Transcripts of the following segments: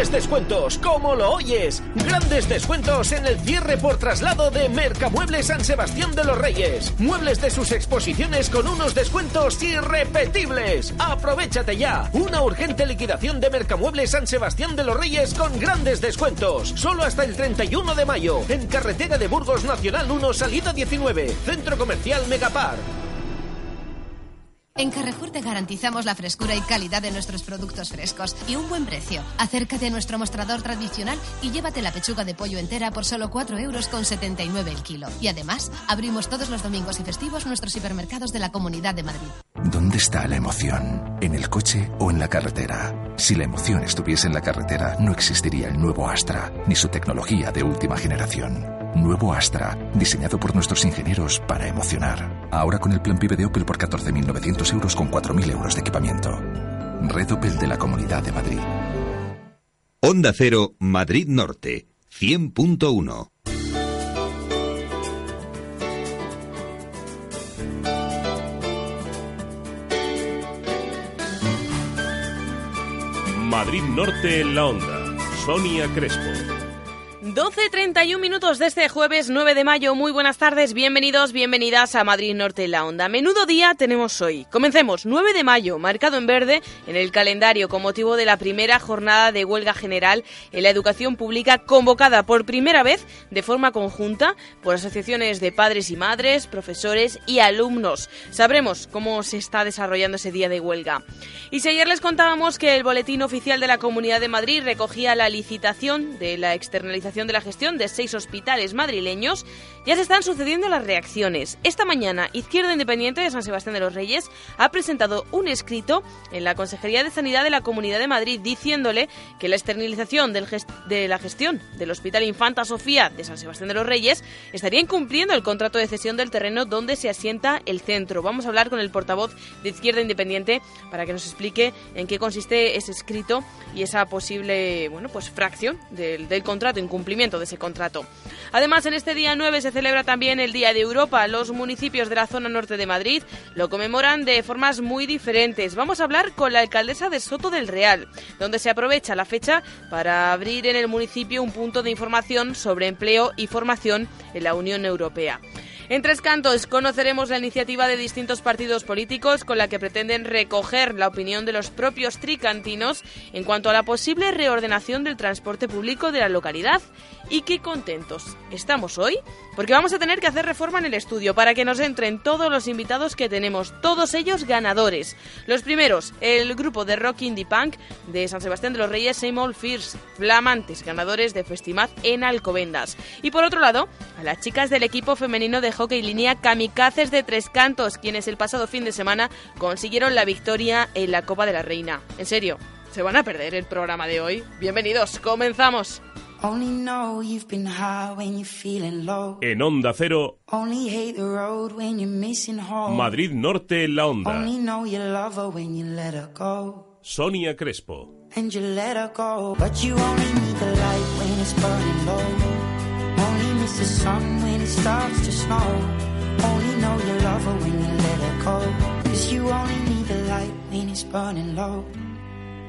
grandes descuentos, como lo oyes. Grandes descuentos en el cierre por traslado de Mercamuebles San Sebastián de los Reyes. Muebles de sus exposiciones con unos descuentos irrepetibles. Aprovechate ya. Una urgente liquidación de Mercamuebles San Sebastián de los Reyes con grandes descuentos. Solo hasta el 31 de mayo. En carretera de Burgos Nacional 1, salida 19. Centro Comercial Megapar. En Carrefour te garantizamos la frescura y calidad de nuestros productos frescos y un buen precio. Acércate a nuestro mostrador tradicional y llévate la pechuga de pollo entera por solo 4 euros con 79 el kilo. Y además, abrimos todos los domingos y festivos nuestros hipermercados de la Comunidad de Madrid. ¿Dónde está la emoción? ¿En el coche o en la carretera? Si la emoción estuviese en la carretera, no existiría el nuevo Astra, ni su tecnología de última generación. Nuevo Astra, diseñado por nuestros ingenieros para emocionar. Ahora con el plan PIB de Opel por 14.900 euros con 4.000 euros de equipamiento. Red Opel de la Comunidad de Madrid. Onda Cero, Madrid Norte, 100.1. Madrid Norte en la Onda. Sonia Crespo. 12.31 minutos de este jueves 9 de mayo. Muy buenas tardes, bienvenidos, bienvenidas a Madrid Norte en la Onda. Menudo día tenemos hoy. Comencemos, 9 de mayo, marcado en verde en el calendario con motivo de la primera jornada de huelga general en la educación pública convocada por primera vez de forma conjunta por asociaciones de padres y madres, profesores y alumnos. Sabremos cómo se está desarrollando ese día de huelga. Y si ayer les contábamos que el boletín oficial de la Comunidad de Madrid recogía la licitación de la externalización de la gestión de seis hospitales madrileños, ya se están sucediendo las reacciones. Esta mañana, Izquierda Independiente de San Sebastián de los Reyes ha presentado un escrito en la Consejería de Sanidad de la Comunidad de Madrid diciéndole que la externalización de la gestión del Hospital Infanta Sofía de San Sebastián de los Reyes estaría incumpliendo el contrato de cesión del terreno donde se asienta el centro. Vamos a hablar con el portavoz de Izquierda Independiente para que nos explique en qué consiste ese escrito y esa posible bueno, pues fracción del, del contrato incumplido de ese contrato. Además, en este día 9 se celebra también el Día de Europa. Los municipios de la zona norte de Madrid lo conmemoran de formas muy diferentes. Vamos a hablar con la alcaldesa de Soto del Real, donde se aprovecha la fecha para abrir en el municipio un punto de información sobre empleo y formación en la Unión Europea. En Tres Cantos conoceremos la iniciativa de distintos partidos políticos con la que pretenden recoger la opinión de los propios tricantinos en cuanto a la posible reordenación del transporte público de la localidad. Y qué contentos estamos hoy, porque vamos a tener que hacer reforma en el estudio para que nos entren todos los invitados que tenemos, todos ellos ganadores. Los primeros, el grupo de rock indie punk de San Sebastián de los Reyes, Seymour Fierce, flamantes ganadores de Festimaz en Alcobendas. Y por otro lado, a las chicas del equipo femenino de hockey línea Kamikazes de Tres Cantos, quienes el pasado fin de semana consiguieron la victoria en la Copa de la Reina. En serio, ¿se van a perder el programa de hoy? Bienvenidos, comenzamos. En Onda Cero, Madrid Norte en la Onda. Sonia Crespo. Only know you love her when you let her go. Cause you only need the light when it's burning low.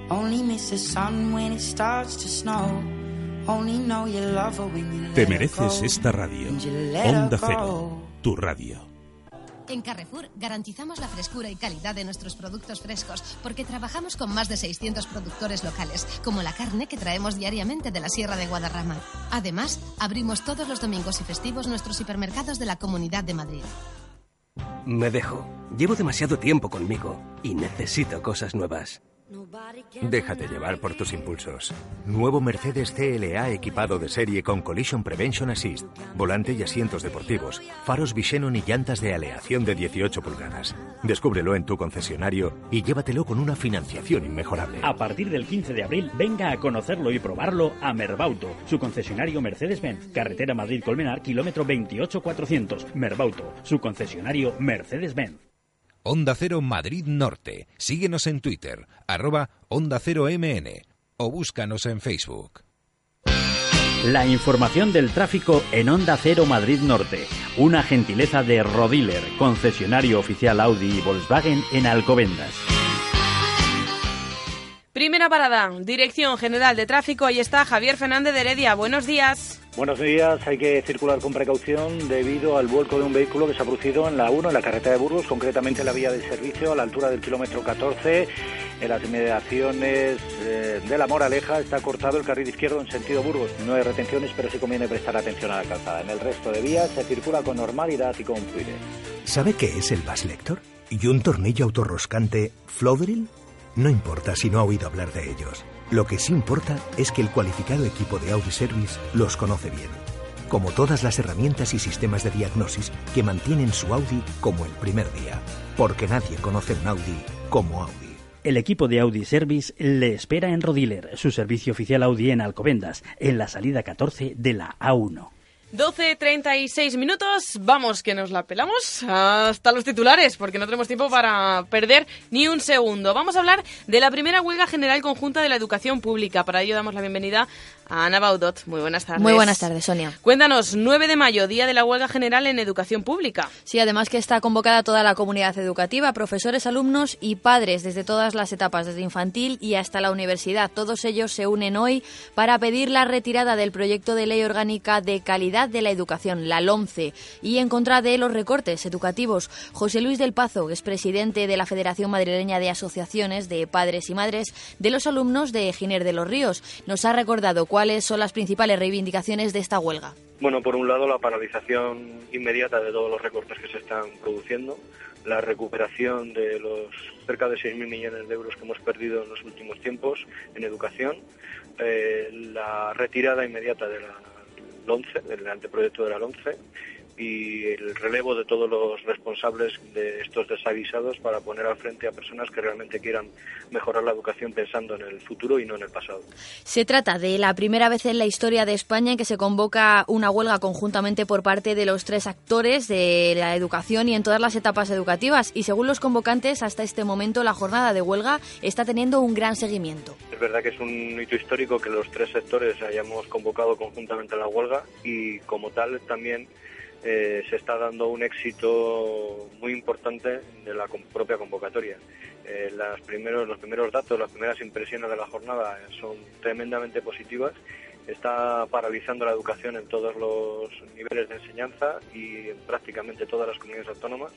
Only miss the sun when it starts to snow. Only know you love her when you let Te mereces esta radio. Onda Cero, tu radio. En Carrefour garantizamos la frescura y calidad de nuestros productos frescos porque trabajamos con más de 600 productores locales, como la carne que traemos diariamente de la Sierra de Guadarrama. Además, abrimos todos los domingos y festivos nuestros hipermercados de la Comunidad de Madrid. Me dejo. Llevo demasiado tiempo conmigo y necesito cosas nuevas. Déjate llevar por tus impulsos. Nuevo Mercedes CLA equipado de serie con Collision Prevention Assist, volante y asientos deportivos, faros Visenon y llantas de aleación de 18 pulgadas. Descúbrelo en tu concesionario y llévatelo con una financiación inmejorable. A partir del 15 de abril, venga a conocerlo y probarlo a Merbauto, su concesionario Mercedes-Benz, carretera Madrid-Colmenar, kilómetro 28400. Merbauto, su concesionario Mercedes-Benz. Onda Cero Madrid Norte. Síguenos en Twitter, arroba Onda Cero MN o búscanos en Facebook. La información del tráfico en Onda Cero Madrid Norte. Una gentileza de Rodiler, concesionario oficial Audi y Volkswagen en Alcobendas. Primera parada, Dirección General de Tráfico. Ahí está Javier Fernández de Heredia. Buenos días. Buenos días, hay que circular con precaución debido al vuelco de un vehículo que se ha producido en la 1, en la carretera de Burgos, concretamente en la vía de servicio a la altura del kilómetro 14. En las inmediaciones eh, de la Moraleja está cortado el carril izquierdo en sentido Burgos. No hay retenciones, pero sí conviene prestar atención a la calzada. En el resto de vías se circula con normalidad y con fluidez. ¿Sabe qué es el Bass Lector? ¿Y un tornillo autorroscante Flodril? No importa si no ha oído hablar de ellos. Lo que sí importa es que el cualificado equipo de Audi Service los conoce bien, como todas las herramientas y sistemas de diagnosis que mantienen su Audi como el primer día, porque nadie conoce un Audi como Audi. El equipo de Audi Service le espera en Rodiler, su servicio oficial Audi en Alcobendas, en la salida 14 de la A1. 12.36 minutos, vamos que nos la pelamos hasta los titulares porque no tenemos tiempo para perder ni un segundo. Vamos a hablar de la primera huelga general conjunta de la educación pública. Para ello damos la bienvenida a Ana Baudot. Muy buenas tardes. Muy buenas tardes, Sonia. Cuéntanos, 9 de mayo, día de la huelga general en educación pública. Sí, además que está convocada toda la comunidad educativa, profesores, alumnos y padres desde todas las etapas, desde infantil y hasta la universidad. Todos ellos se unen hoy para pedir la retirada del proyecto de ley orgánica de calidad de la educación, la LOMCE, y en contra de los recortes educativos. José Luis del Pazo, es presidente de la Federación Madrileña de Asociaciones de Padres y Madres de los alumnos de Giner de los Ríos, nos ha recordado cuál ¿Cuáles son las principales reivindicaciones de esta huelga? Bueno, por un lado, la paralización inmediata de todos los recortes que se están produciendo, la recuperación de los cerca de 6.000 millones de euros que hemos perdido en los últimos tiempos en educación, eh, la retirada inmediata de la LONCE, del anteproyecto de la LONCE, y el relevo de todos los responsables de estos desavisados para poner al frente a personas que realmente quieran mejorar la educación pensando en el futuro y no en el pasado. Se trata de la primera vez en la historia de España en que se convoca una huelga conjuntamente por parte de los tres actores de la educación y en todas las etapas educativas y según los convocantes hasta este momento la jornada de huelga está teniendo un gran seguimiento. Es verdad que es un hito histórico que los tres sectores hayamos convocado conjuntamente la huelga y como tal también eh, se está dando un éxito muy importante de la propia convocatoria. Eh, los primeros datos, las primeras impresiones de la jornada son tremendamente positivas. Está paralizando la educación en todos los niveles de enseñanza y en prácticamente todas las comunidades autónomas.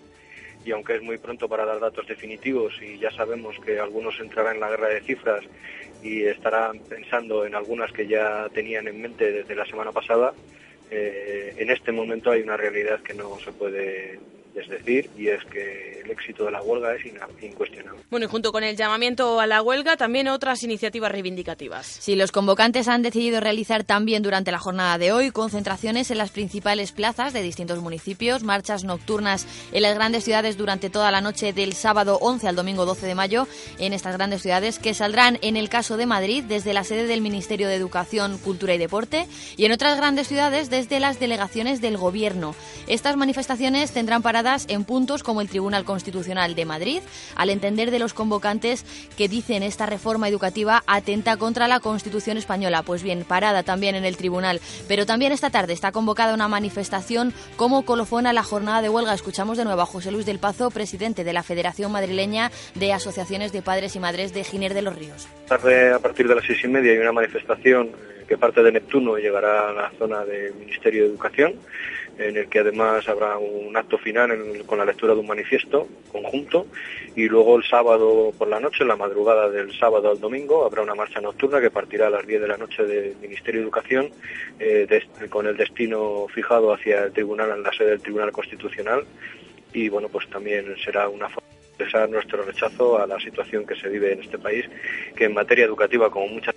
Y aunque es muy pronto para dar datos definitivos y ya sabemos que algunos entrarán en la guerra de cifras y estarán pensando en algunas que ya tenían en mente desde la semana pasada, eh, en este momento hay una realidad que no se puede es decir, y es que el éxito de la huelga es incuestionable. Bueno, y junto con el llamamiento a la huelga, también otras iniciativas reivindicativas. Sí, los convocantes han decidido realizar también durante la jornada de hoy concentraciones en las principales plazas de distintos municipios, marchas nocturnas en las grandes ciudades durante toda la noche del sábado 11 al domingo 12 de mayo en estas grandes ciudades que saldrán en el caso de Madrid desde la sede del Ministerio de Educación, Cultura y Deporte y en otras grandes ciudades desde las delegaciones del Gobierno. Estas manifestaciones tendrán en puntos como el Tribunal Constitucional de Madrid, al entender de los convocantes que dicen esta reforma educativa atenta contra la Constitución española. Pues bien, parada también en el Tribunal. Pero también esta tarde está convocada una manifestación como colofón a la jornada de huelga. Escuchamos de nuevo a José Luis del Pazo, presidente de la Federación Madrileña de Asociaciones de Padres y Madres de Giner de los Ríos. Tarde a partir de las seis y media hay una manifestación que parte de Neptuno y llegará a la zona del Ministerio de Educación en el que además habrá un acto final con la lectura de un manifiesto conjunto. Y luego el sábado por la noche, en la madrugada del sábado al domingo, habrá una marcha nocturna que partirá a las 10 de la noche del Ministerio de Educación eh, con el destino fijado hacia el tribunal, en la sede del Tribunal Constitucional. Y bueno, pues también será una forma de expresar nuestro rechazo a la situación que se vive en este país, que en materia educativa, como muchas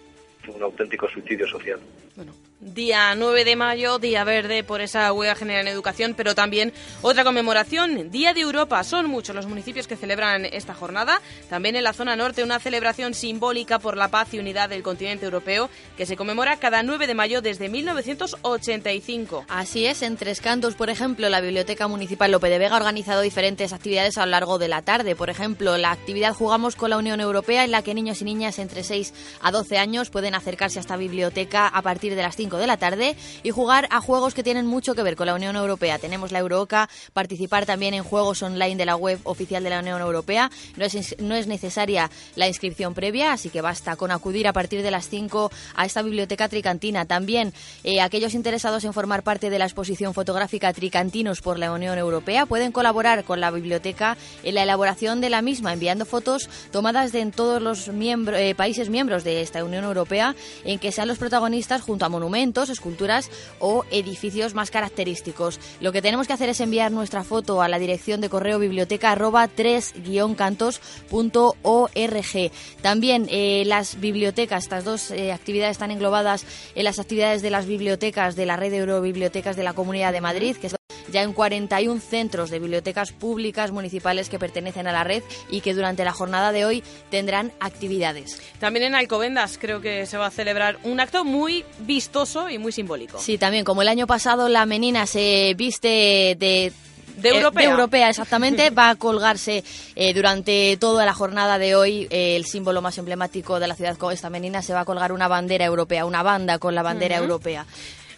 un auténtico suicidio social. Bueno, día 9 de mayo, día verde por esa huelga general en educación, pero también otra conmemoración, Día de Europa. Son muchos los municipios que celebran esta jornada. También en la zona norte una celebración simbólica por la paz y unidad del continente europeo que se conmemora cada 9 de mayo desde 1985. Así es, en Tres Cantos, por ejemplo, la Biblioteca Municipal Lope de Vega ha organizado diferentes actividades a lo largo de la tarde. Por ejemplo, la actividad Jugamos con la Unión Europea en la que niños y niñas entre 6 a 12 años pueden acercarse a esta biblioteca a partir de las 5 5 de la tarde y jugar a juegos que tienen mucho que ver con la Unión Europea. Tenemos la Eurooca, participar también en juegos online de la web oficial de la Unión Europea. No es, no es necesaria la inscripción previa, así que basta con acudir a partir de las 5 a esta biblioteca tricantina. También eh, aquellos interesados en formar parte de la exposición fotográfica Tricantinos por la Unión Europea pueden colaborar con la biblioteca en la elaboración de la misma, enviando fotos tomadas de en todos los miembros, eh, países miembros de esta Unión Europea en que sean los protagonistas junto a monumentos, esculturas o edificios más característicos. Lo que tenemos que hacer es enviar nuestra foto a la dirección de correo biblioteca arroba 3-cantos.org. También eh, las bibliotecas, estas dos eh, actividades están englobadas en las actividades de las bibliotecas de la red de Eurobibliotecas de la Comunidad de Madrid, que ya en 41 centros de bibliotecas públicas municipales que pertenecen a la red y que durante la jornada de hoy tendrán actividades. También en Alcobendas creo que se va a celebrar un acto muy vistoso y muy simbólico. Sí, también como el año pasado la menina se viste de de europea. de europea, exactamente. Va a colgarse eh, durante toda la jornada de hoy eh, el símbolo más emblemático de la ciudad con esta menina. Se va a colgar una bandera europea, una banda con la bandera europea.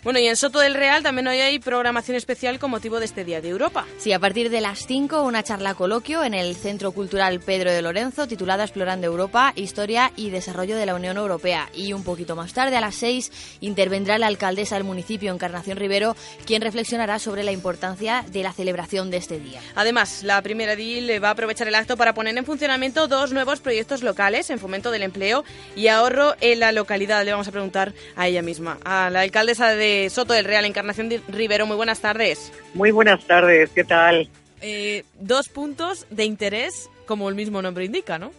Bueno, y en Soto del Real también hoy hay programación especial con motivo de este Día de Europa. Sí, a partir de las 5 una charla coloquio en el Centro Cultural Pedro de Lorenzo titulada Explorando Europa, Historia y Desarrollo de la Unión Europea. Y un poquito más tarde, a las 6, intervendrá la alcaldesa del municipio, Encarnación Rivero, quien reflexionará sobre la importancia de la celebración de este día. Además, la primera DIL va a aprovechar el acto para poner en funcionamiento dos nuevos proyectos locales en fomento del empleo y ahorro en la localidad. Le vamos a preguntar a ella misma, a la alcaldesa de Soto del Real, Encarnación Di- Rivero. Muy buenas tardes. Muy buenas tardes, ¿qué tal? Eh, dos puntos de interés, como el mismo nombre indica, ¿no?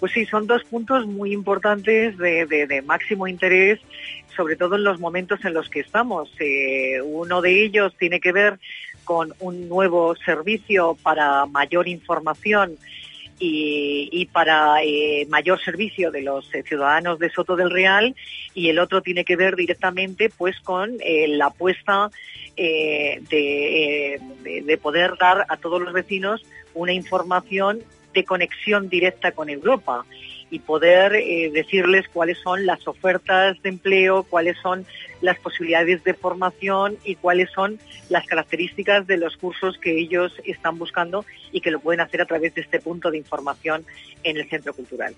Pues sí, son dos puntos muy importantes de, de- de máximo interés, sobre todo en los momentos en los que estamos. Eh, uno de ellos tiene que ver con un nuevo servicio para mayor información y, para eh, mayor servicio de los eh, ciudadanos de Soto del Real y el otro tiene que ver directamente pues con eh, la apuesta de, de- de poder dar a todos los vecinos una información de conexión directa con Europa y poder decirles cuáles son las ofertas de empleo, cuáles son las posibilidades de formación y cuáles son las características de los cursos que ellos están buscando y que lo pueden hacer a través de este punto de información en el centro cultural.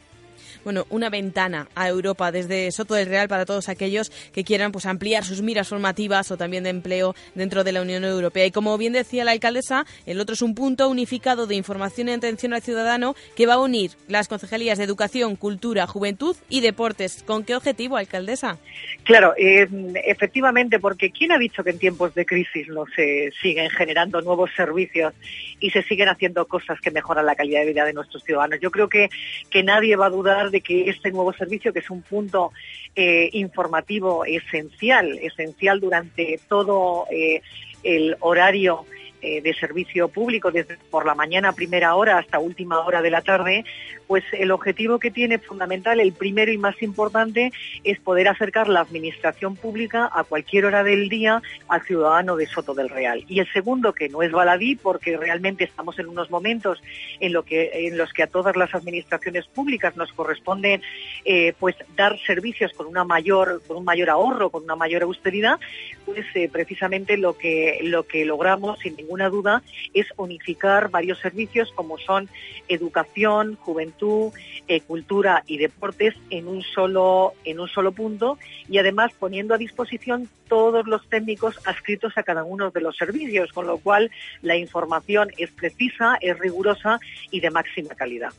Bueno, una ventana a Europa desde Soto del Real para todos aquellos que quieran pues ampliar sus miras formativas o también de empleo dentro de la Unión Europea. Y como bien decía la alcaldesa, el otro es un punto unificado de información y atención al ciudadano que va a unir las concejalías de Educación, Cultura, Juventud y Deportes. ¿Con qué objetivo, alcaldesa? Claro, eh, efectivamente, porque ¿quién ha dicho que en tiempos de crisis no se siguen generando nuevos servicios y se siguen haciendo cosas que mejoran la calidad de vida de nuestros ciudadanos? Yo creo que, que nadie va a dudar de que este nuevo servicio, que es un punto eh, informativo esencial, esencial durante todo eh, el horario eh, de servicio público, desde por la mañana primera hora hasta última hora de la tarde, pues el objetivo que tiene fundamental, el primero y más importante, es poder acercar la administración pública a cualquier hora del día al ciudadano de Soto del Real. Y el segundo, que no es baladí, porque realmente estamos en unos momentos en, lo que, en los que a todas las administraciones públicas nos corresponde eh, pues dar servicios con una mayor, con un mayor ahorro, con una mayor austeridad, pues eh, precisamente lo que, lo que logramos, ninguna duda, es unificar varios servicios como son educación, juventud, eh, cultura y deportes en un solo en un solo punto y además poniendo a disposición todos los técnicos adscritos a cada uno de los servicios, con lo cual la información es precisa, es rigurosa y de máxima calidad.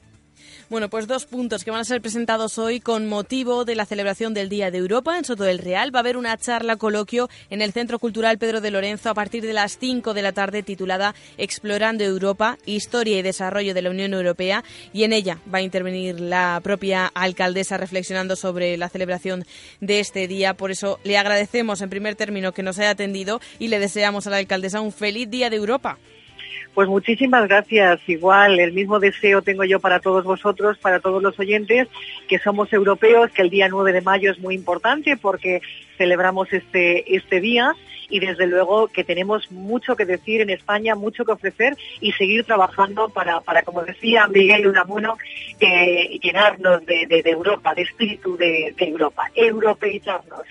Bueno, pues dos puntos que van a ser presentados hoy con motivo de la celebración del Día de Europa en Soto del Real. Va a haber una charla coloquio en el Centro Cultural Pedro de Lorenzo a partir de las 5 de la tarde titulada Explorando Europa, Historia y Desarrollo de la Unión Europea y en ella va a intervenir la propia alcaldesa reflexionando sobre la celebración de este día. Por eso le agradecemos en primer término que nos haya atendido y le deseamos a la alcaldesa un feliz Día de Europa. Pues muchísimas gracias. Igual, el mismo deseo tengo yo para todos vosotros, para todos los oyentes, que somos europeos, que el día 9 de mayo es muy importante porque celebramos este, este día y desde luego que tenemos mucho que decir en España, mucho que ofrecer y seguir trabajando para, para como decía Miguel Unamuno, eh, llenarnos de, de- Europa, de espíritu de, de Europa, europeizarnos.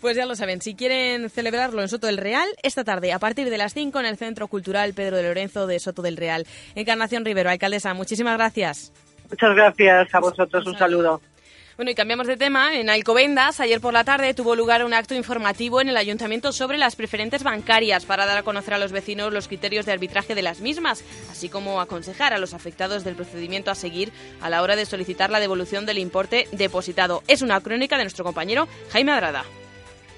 Pues ya lo saben, si quieren celebrarlo en Soto del Real, esta tarde a partir de las 5 en el Centro Cultural Pedro de Lorenzo de Soto del Real. Encarnación Rivero, alcaldesa, muchísimas gracias. Muchas gracias a vosotros, un saludo. Bueno, y cambiamos de tema. En Alcobendas, ayer por la tarde, tuvo lugar un acto informativo en el ayuntamiento sobre las preferentes bancarias para dar a conocer a los vecinos los criterios de arbitraje de las mismas, así como aconsejar a los afectados del procedimiento a seguir a la hora de solicitar la devolución del importe depositado. Es una crónica de nuestro compañero Jaime Adrada.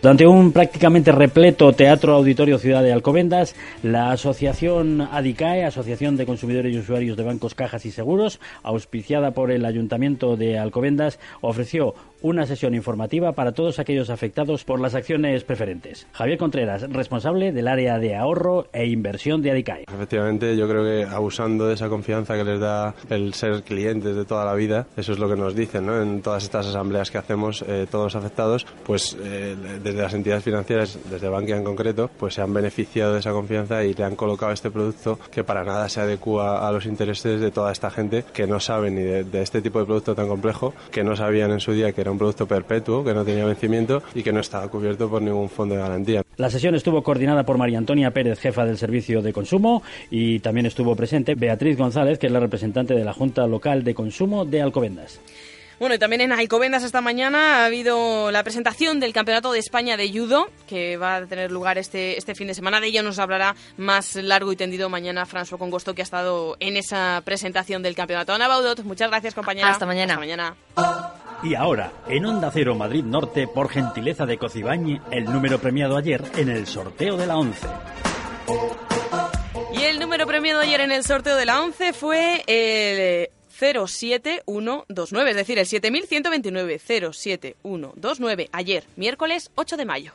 Durante un prácticamente repleto Teatro Auditorio Ciudad de Alcobendas, la Asociación ADICAE, Asociación de Consumidores y Usuarios de Bancos, Cajas y Seguros, auspiciada por el Ayuntamiento de Alcobendas, ofreció una sesión informativa para todos aquellos afectados por las acciones preferentes. Javier Contreras, responsable del área de ahorro e inversión de ADICAE. Efectivamente, yo creo que abusando de esa confianza que les da el ser clientes de toda la vida, eso es lo que nos dicen ¿no? en todas estas asambleas que hacemos eh, todos los afectados, pues eh, desde las entidades financieras, desde Bankia en concreto, pues se han beneficiado de esa confianza y le han colocado este producto que para nada se adecua a los intereses de toda esta gente que no sabe ni de, de este tipo de producto tan complejo, que no sabían en su día que era un producto perpetuo, que no tenía vencimiento y que no estaba cubierto por ningún fondo de garantía. La sesión estuvo coordinada por María Antonia Pérez, jefa del Servicio de Consumo, y también estuvo presente Beatriz González, que es la representante de la Junta Local de Consumo de Alcobendas. Bueno, y también en Alcobendas esta mañana ha habido la presentación del Campeonato de España de Judo, que va a tener lugar este, este fin de semana. De ello nos hablará más largo y tendido mañana François Congosto, que ha estado en esa presentación del campeonato. Ana Baudot, muchas gracias, compañera. Hasta mañana. Hasta mañana. Y ahora, en Onda Cero Madrid Norte, por gentileza de Cocibañ, el número premiado ayer en el sorteo de la 11. Y el número premiado ayer en el sorteo de la 11 fue el 07129, es decir, el 7129 07129, ayer, miércoles 8 de mayo.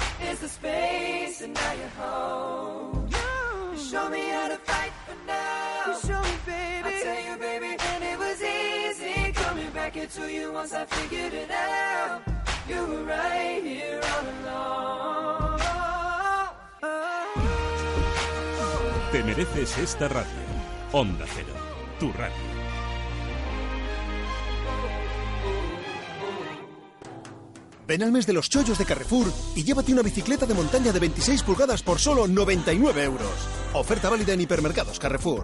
Is the space, and now you're home. You show me how to fight for now. You show me, baby. I tell you, baby, and it was easy coming back into you once I figured it out. You were right here all along. Te mereces esta radio. Onda Cero, tu radio. Ven al mes de los chollos de Carrefour y llévate una bicicleta de montaña de 26 pulgadas por solo 99 euros. Oferta válida en hipermercados Carrefour.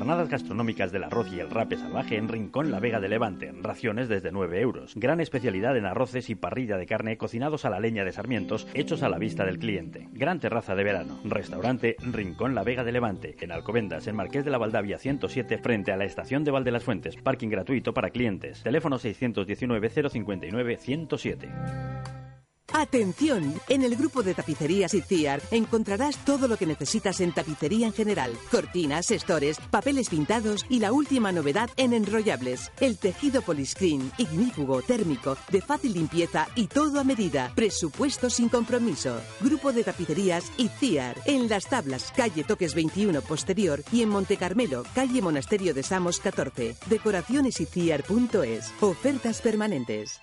Jornadas gastronómicas del arroz y el rape salvaje en Rincón La Vega de Levante. Raciones desde 9 euros. Gran especialidad en arroces y parrilla de carne cocinados a la leña de sarmientos, hechos a la vista del cliente. Gran terraza de verano. Restaurante Rincón La Vega de Levante. En Alcobendas, en Marqués de la Valdavia 107, frente a la estación de Valde las Fuentes. Parking gratuito para clientes. Teléfono 619-059-107. Atención, en el grupo de tapicerías ICIAR encontrarás todo lo que necesitas en tapicería en general. Cortinas, estores, papeles pintados y la última novedad en enrollables. El tejido poliscreen, ignífugo, térmico, de fácil limpieza y todo a medida. Presupuesto sin compromiso. Grupo de tapicerías ICIAR. En Las Tablas, calle Toques 21 posterior y en Monte Carmelo, calle Monasterio de Samos 14. Decoracionesiciar.es. Ofertas permanentes.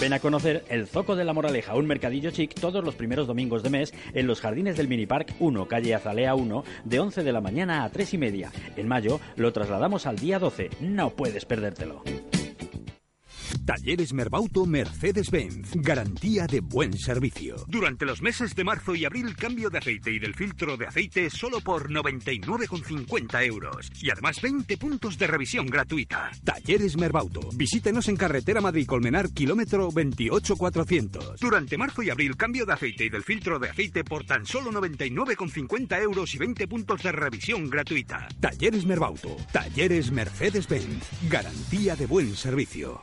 Ven a conocer el Zoco de la Moraleja, un mercadillo chic todos los primeros domingos de mes en los jardines del Mini Park 1, calle Azalea 1, de 11 de la mañana a 3 y media. En mayo lo trasladamos al día 12. No puedes perdértelo. Talleres Merbauto Mercedes-Benz. Garantía de buen servicio. Durante los meses de marzo y abril, cambio de aceite y del filtro de aceite solo por 99,50 euros. Y además 20 puntos de revisión gratuita. Talleres Merbauto. Visítenos en carretera Madrid-Colmenar, kilómetro 28400. Durante marzo y abril, cambio de aceite y del filtro de aceite por tan solo 99,50 euros y 20 puntos de revisión gratuita. Talleres Merbauto. Talleres Mercedes-Benz. Garantía de buen servicio.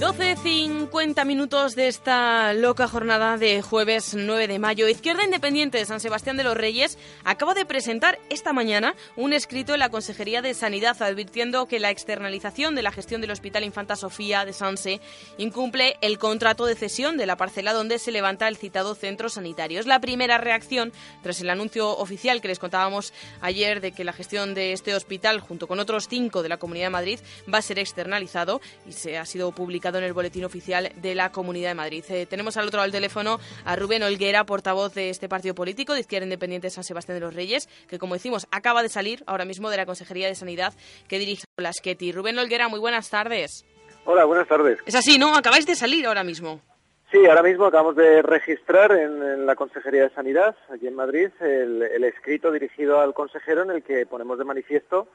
12.50 minutos de esta loca jornada de jueves 9 de mayo. Izquierda Independiente de San Sebastián de los Reyes acaba de presentar esta mañana un escrito en la Consejería de Sanidad advirtiendo que la externalización de la gestión del Hospital Infanta Sofía de Sanse incumple el contrato de cesión de la parcela donde se levanta el citado centro sanitario. Es la primera reacción tras el anuncio oficial que les contábamos ayer de que la gestión de este hospital junto con otros cinco de la Comunidad de Madrid va a ser externalizado y se ha sido publicado en el boletín oficial de la Comunidad de Madrid. Eh, tenemos al otro lado del teléfono a Rubén Olguera, portavoz de este partido político de Izquierda Independiente San Sebastián de los Reyes, que como decimos acaba de salir ahora mismo de la Consejería de Sanidad que dirige Blasqueti. Rubén Olguera, muy buenas tardes. Hola, buenas tardes. Es así, ¿no? Acabáis de salir ahora mismo. Sí, ahora mismo acabamos de registrar en, en la Consejería de Sanidad, aquí en Madrid, el, el escrito dirigido al consejero en el que ponemos de manifiesto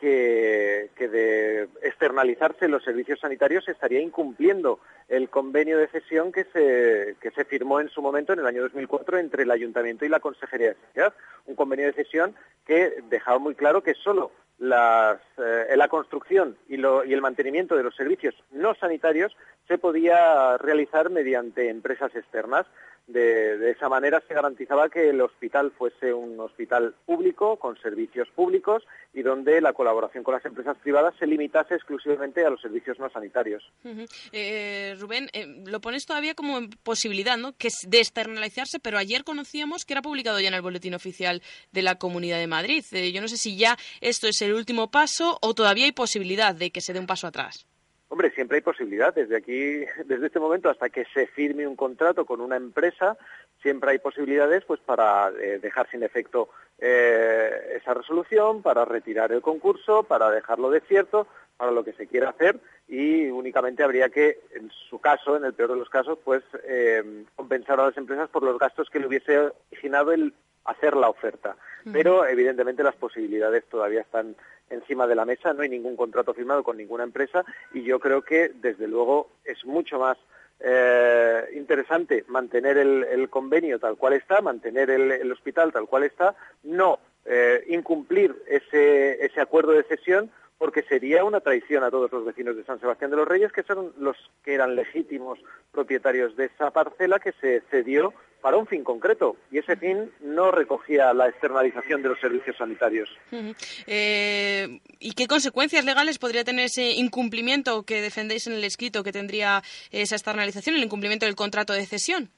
que, de externalizarse los servicios sanitarios estaría incumpliendo el convenio de cesión que se, que se firmó en su momento, en el año 2004, entre el Ayuntamiento y la Consejería de Sanidad. Un convenio de cesión que dejaba muy claro que solo eh, la construcción y, y el mantenimiento de los servicios no sanitarios se podía realizar mediante empresas externas. De, esa manera se garantizaba que el hospital fuese un hospital público, con servicios públicos, y donde la colaboración con las empresas privadas se limitase exclusivamente a los servicios no sanitarios. -huh. eh, Rubén, eh, lo pones todavía como posibilidad, ¿no? Que de externalizarse, pero ayer conocíamos que era publicado ya en el Boletín Oficial de la Comunidad de Madrid. Eh, yo no sé si ya esto es el último paso o todavía hay posibilidad de que se dé un paso atrás. Hombre, siempre hay posibilidad. Desde aquí, desde este momento hasta que se firme un contrato con una empresa, siempre hay posibilidades pues para eh, dejar sin efecto eh, esa resolución, para retirar el concurso, para dejarlo desierto, para lo que se quiera hacer y únicamente habría que, en su caso, en el peor de los casos, pues eh, compensar a las empresas por los gastos que le hubiese originado el hacer la oferta. Pero, evidentemente, las posibilidades todavía están encima de la mesa, no hay ningún contrato firmado con ninguna empresa y yo creo que, desde luego, es mucho más eh, interesante mantener el, el, convenio tal cual está, mantener el, el hospital tal cual está, no eh, incumplir ese, ese acuerdo de cesión porque sería una traición a todos los vecinos de San Sebastián de los Reyes, que son los que eran legítimos propietarios de esa parcela que se cedió para un fin concreto y ese fin no recogía la externalización de los servicios sanitarios. Uh -huh. eh, ¿Y qué consecuencias legales podría tener ese incumplimiento que defendéis en el escrito que tendría esa externalización, el incumplimiento del contrato de cesión?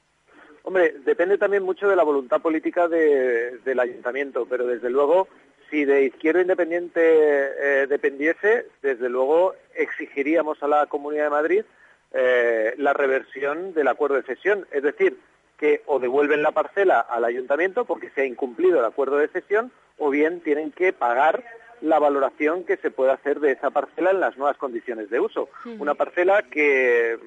Hombre, depende también mucho de la voluntad política de, del ayuntamiento, pero desde luego si de Izquierda Independiente eh, dependiese, desde luego exigiríamos a la Comunidad de Madrid eh, la reversión del acuerdo de cesión, es decir, que o devuelven la parcela al ayuntamiento porque se ha incumplido el acuerdo de cesión o bien tienen que pagar la valoración que se puede hacer de esa parcela en las nuevas condiciones de uso. Una parcela que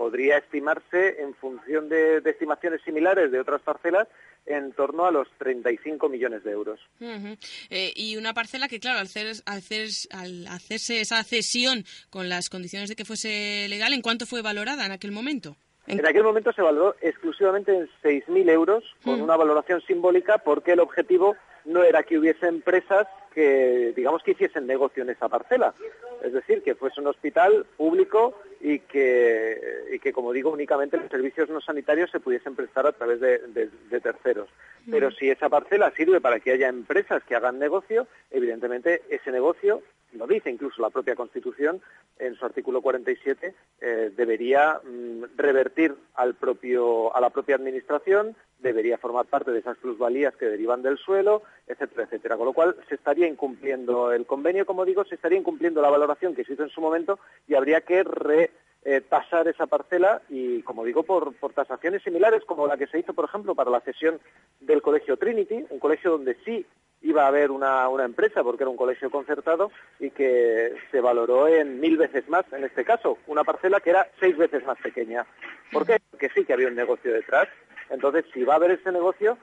podría estimarse en función de, de, estimaciones similares de otras parcelas en torno a los 35 millones de euros. Uh -huh. eh, y una parcela que, claro, al, hacer, al, hacer, al hacerse esa cesión con las condiciones de que fuese legal, ¿en cuánto fue valorada en aquel momento? En aquel momento se valoró exclusivamente en 6.000 euros, con mm. una valoración simbólica, porque el objetivo no era que hubiese empresas que, digamos, que hiciesen negocio en esa parcela. Es decir, que fuese un hospital público y que, y que como digo, únicamente los servicios no sanitarios se pudiesen prestar a través de, de, de terceros. Pero si esa parcela sirve para que haya empresas que hagan negocio, evidentemente ese negocio lo dice incluso la propia Constitución en su artículo 47, eh, debería mm, revertir al propio, a la propia Administración, debería formar parte de esas plusvalías que derivan del suelo, etcétera, etcétera. Con lo cual se estaría incumpliendo el convenio, como digo, se estaría incumpliendo la valoración que se hizo en su momento y habría que re, eh, esa parcela y, como digo, por, por tasaciones similares como la que se hizo, por ejemplo, para la cesión del colegio Trinity, un colegio donde sí iba a haber una, una empresa porque era un colegio concertado y que se valoró en mil veces más en este caso, una parcela que era seis veces más pequeña. ¿Por qué? Porque sí que había un negocio detrás. Entonces, si va a haber ese negocio,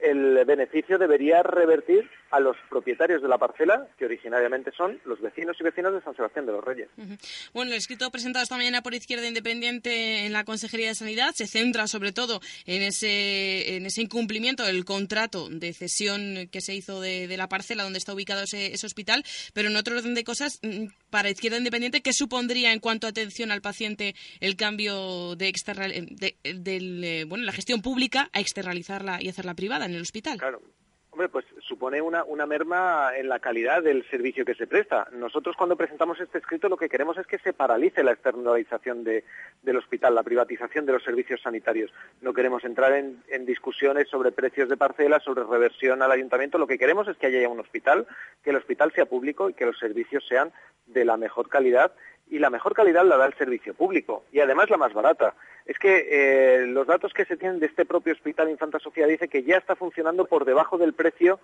el beneficio debería revertir a los propietarios de la parcela, que originariamente son los vecinos y vecinas de San Sebastián de los Reyes. Bueno, el escrito presentado esta mañana por Izquierda Independiente en la Consejería de Sanidad se centra sobre todo en ese, en ese incumplimiento del contrato de cesión que se hizo de, la parcela donde está ubicado ese, hospital, pero en otro orden de cosas, mm, para Izquierda Independiente, ¿qué supondría en cuanto a atención al paciente el cambio de, de, eh, bueno, la gestión pública a externalizarla y hacerla privada en el hospital? Claro, Pues supone una, una merma en la calidad del servicio que se presta. Nosotros cuando presentamos este escrito lo que queremos es que se paralice la externalización de, del hospital, la privatización de los servicios sanitarios. No queremos entrar en, en discusiones sobre precios de parcelas, sobre reversión al ayuntamiento. Lo que queremos es que haya un hospital, que el hospital sea público y que los servicios sean de la mejor calidad y la mejor calidad la da el servicio público y además la más barata. Es que eh, los datos que se tienen de este propio Hospital Infanta Sofía dice que ya está funcionando por debajo del precio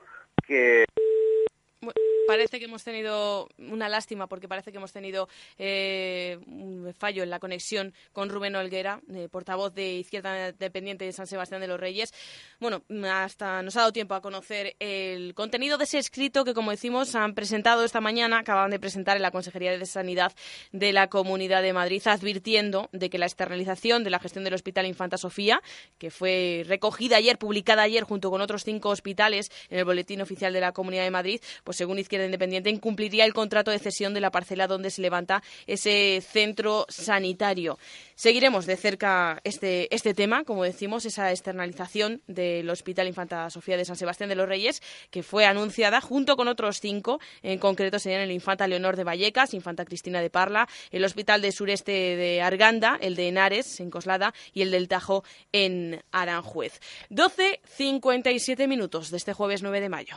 que parece que hemos tenido una lástima porque parece que hemos tenido eh, un fallo en la conexión con Rubén Olguera, eh, portavoz de Izquierda Independiente de San Sebastián de los Reyes. Bueno, hasta nos ha dado tiempo a conocer el contenido de ese escrito que, como decimos, han presentado esta mañana, acaban de presentar en la Consejería de Sanidad de la Comunidad de Madrid, advirtiendo de que la externalización de la gestión del Hospital Infanta Sofía, que fue recogida ayer, publicada ayer junto con otros cinco hospitales en el Boletín Oficial de la Comunidad de Madrid, pues según Izquierda Independiente incumpliría el contrato de cesión de la parcela donde se levanta ese centro sanitario. Seguiremos de cerca este, este tema, como decimos, esa externalización del Hospital Infanta Sofía de San Sebastián de los Reyes, que fue anunciada junto con otros cinco, en concreto serían el Infanta Leonor de Vallecas, Infanta Cristina de Parla, el Hospital de Sureste de Arganda, el de Henares, en Coslada, y el del Tajo, en Aranjuez. 12.57 minutos de este jueves 9 de mayo.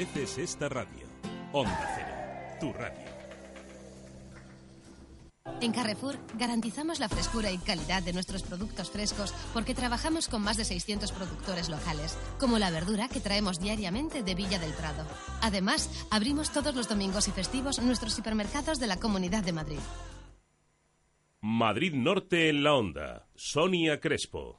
mereces esta radio. Onda Cero, tu radio. En Carrefour garantizamos la frescura y calidad de nuestros productos frescos porque trabajamos con más de 600 productores locales, como la verdura que traemos diariamente de Villa del Prado. Además, abrimos todos los domingos y festivos nuestros supermercados de la Comunidad de Madrid. Madrid Norte en la Onda. Sonia Crespo.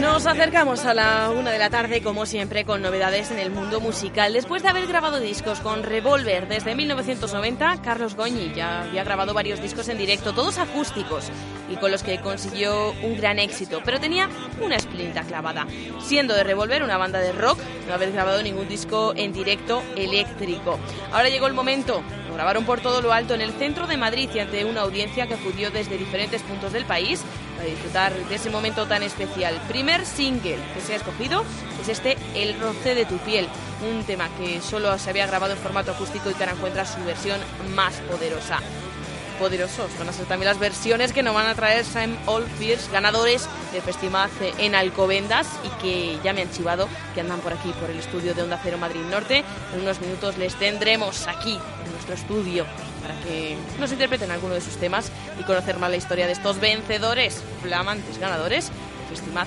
Nos acercamos a la una de la tarde, como siempre, con novedades en el mundo musical. Después de haber grabado discos con Revolver desde 1990, Carlos Goñi ya había grabado varios discos en directo, todos acústicos, y con los que consiguió un gran éxito. Pero tenía una esplinta clavada. Siendo de Revolver una banda de rock, no haber grabado ningún disco en directo eléctrico. Ahora llegó el momento. Grabaron por todo lo alto en el centro de Madrid y ante una audiencia que acudió desde diferentes puntos del país para disfrutar de ese momento tan especial. Primer single que se ha escogido es este El roce de tu piel, un tema que solo se había grabado en formato acústico y que ahora encuentra su versión más poderosa. Poderosos van a ser también las versiones que nos van a traer Sam Oldfields, ganadores del Festival en Alcobendas y que ya me han chivado que andan por aquí, por el estudio de Onda Cero Madrid Norte. En unos minutos les tendremos aquí, nuestro estudio, para que nos interpreten alguno de sus temas y conocer más la historia de estos vencedores, flamantes ganadores del Festival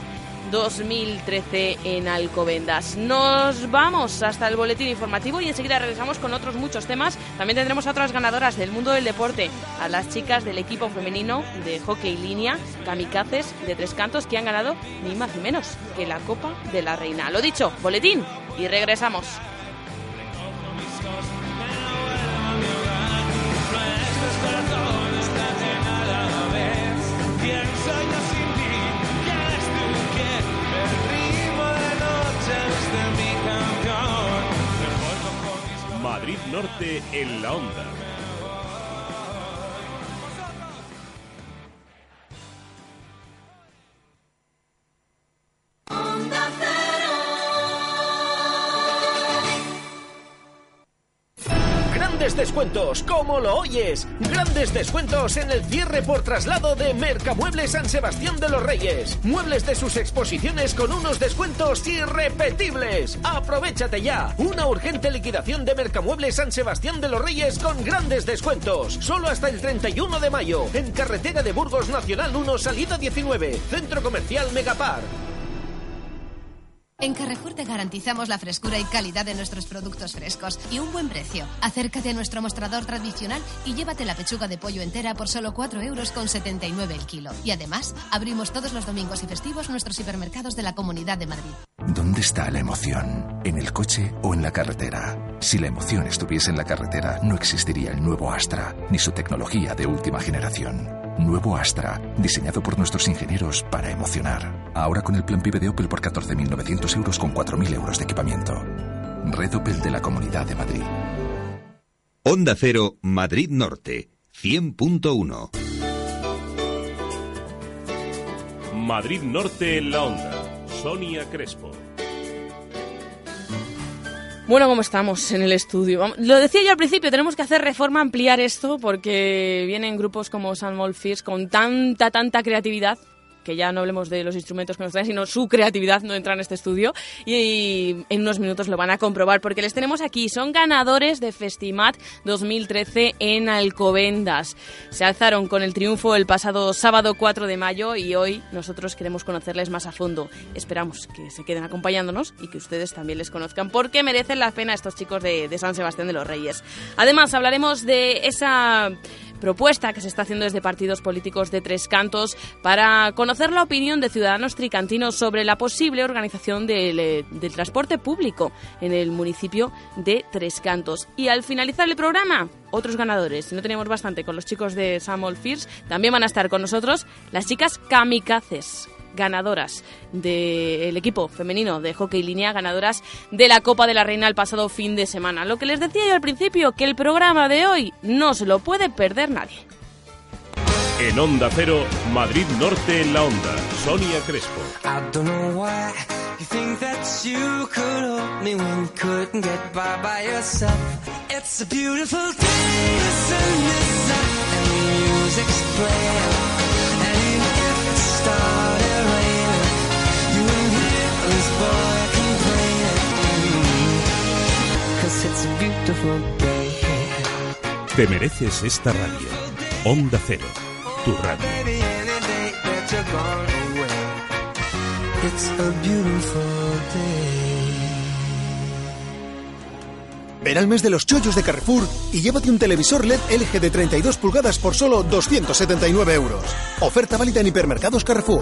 2013 en Alcobendas. Nos vamos hasta el boletín informativo y enseguida regresamos con otros muchos temas. También tendremos a otras ganadoras del mundo del deporte, a las chicas del equipo femenino de hockey línea, kamikazes de tres cantos, que han ganado ni más ni menos que la Copa de la Reina. Lo dicho, boletín y regresamos. Norte en la onda. Descuentos, como lo oyes. Grandes descuentos en el cierre por traslado de Mercamuebles San Sebastián de los Reyes. Muebles de sus exposiciones con unos descuentos irrepetibles. Aprovechate ya. Una urgente liquidación de Mercamuebles San Sebastián de los Reyes con grandes descuentos. Solo hasta el 31 de mayo. En carretera de Burgos Nacional 1, salida 19. Centro Comercial Megapar. En Carrefour te garantizamos la frescura y calidad de nuestros productos frescos y un buen precio. Acércate a nuestro mostrador tradicional y llévate la pechuga de pollo entera por solo 4 euros con 79 el kilo. Y además, abrimos todos los domingos y festivos nuestros hipermercados de la Comunidad de Madrid. ¿Dónde está la emoción? ¿En el coche o en la carretera? Si la emoción estuviese en la carretera, no existiría el nuevo Astra, ni su tecnología de última generación. Nuevo Astra, diseñado por nuestros ingenieros para emocionar. Ahora con el plan PIB de Opel por 14.900 euros con 4.000 euros de equipamiento. Red Opel de la Comunidad de Madrid. Onda Cero, Madrid Norte, 100.1. Madrid Norte en la onda. Sonia Crespo. Bueno, ¿cómo estamos en el estudio? Lo decía yo al principio, tenemos que hacer reforma, ampliar esto, porque vienen grupos como San Molfirs con tanta, tanta creatividad que ya no hablemos de los instrumentos que nos traen, sino su creatividad no entra en este estudio y en unos minutos lo van a comprobar porque les tenemos aquí. Son ganadores de Festimat 2013 en Alcobendas. Se alzaron con el triunfo el pasado sábado 4 de mayo y hoy nosotros queremos conocerles más a fondo. Esperamos que se queden acompañándonos y que ustedes también les conozcan porque merecen la pena estos chicos de, de San Sebastián de los Reyes. Además, hablaremos de esa propuesta que se está haciendo desde partidos políticos de Tres Cantos para conocer la opinión de ciudadanos tricantinos sobre la posible organización del, eh, transporte público en el municipio de Tres Cantos. Y al finalizar el programa, otros ganadores. Si no tenemos bastante con los chicos de Samuel Fierce, también van a estar con nosotros las chicas kamikazes ganadoras del equipo femenino de hockey línea, ganadoras de la Copa de la Reina el pasado fin de semana. Lo que les decía yo al principio, que el programa de hoy no se lo puede perder nadie. En Onda Cero, Madrid Norte en la onda. Sonia Crespo. Up and playing. Even if it started Te mereces esta radio. Onda Cero, tu radio. Ven al mes de los chollos de Carrefour y llévate un televisor LED LG de 32 pulgadas por solo 279 euros. Oferta válida en hipermercados Carrefour.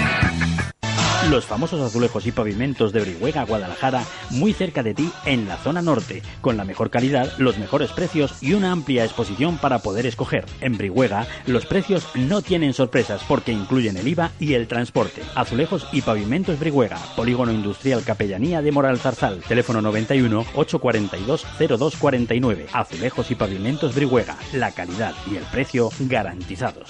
Los famosos azulejos y pavimentos de Brihuega, Guadalajara, muy cerca de ti en la zona norte, con la mejor calidad, los mejores precios y una amplia exposición para poder escoger. En Brihuega, los precios no tienen sorpresas porque incluyen el IVA y el transporte. Azulejos y pavimentos Brihuega, Polígono Industrial Capellanía de Moral Zarzal, teléfono 91 842 0249. Azulejos y pavimentos Brihuega, la calidad y el precio garantizados.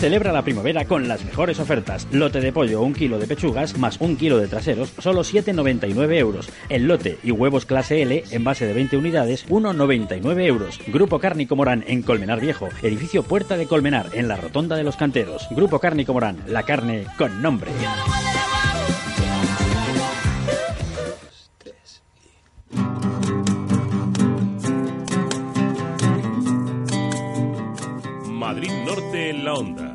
Celebra la primavera con las mejores ofertas. Lote de pollo, un kilo de pechugas más un kilo de traseros, solo 7,99 euros. El lote y huevos clase L, en base de 20 unidades, 1,99 euros. Grupo Cárnico Morán en Colmenar Viejo, edificio Puerta de Colmenar, en la Rotonda de los Canteros. Grupo Cárnico Morán, la carne con nombre. Madrid Norte en la onda.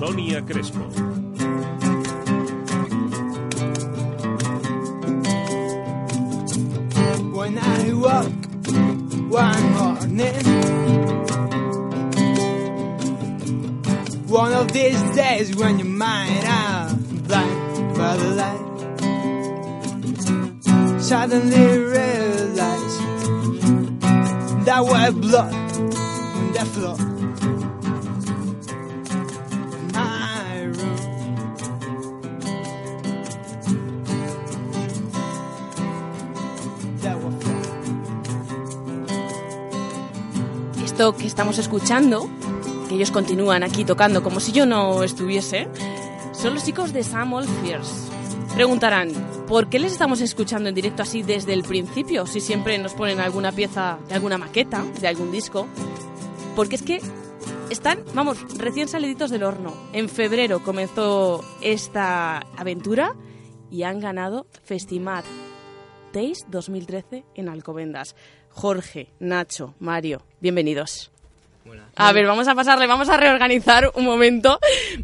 Sonia Crespo. When I woke one morning, one of these days when your mind are blind by the light, suddenly realize that white blood on the floor. Que estamos escuchando, que ellos continúan aquí tocando como si yo no estuviese, son los chicos de Samuel Fierce. Preguntarán, ¿por qué les estamos escuchando en directo así desde el principio? Si siempre nos ponen alguna pieza de alguna maqueta, de algún disco. Porque es que están, vamos, recién saliditos del horno. En febrero comenzó esta aventura y han ganado Festimat Days 2013 en Alcobendas. Jorge, Nacho, Mario, bienvenidos. A ver, vamos a pasarle, vamos a reorganizar un momento.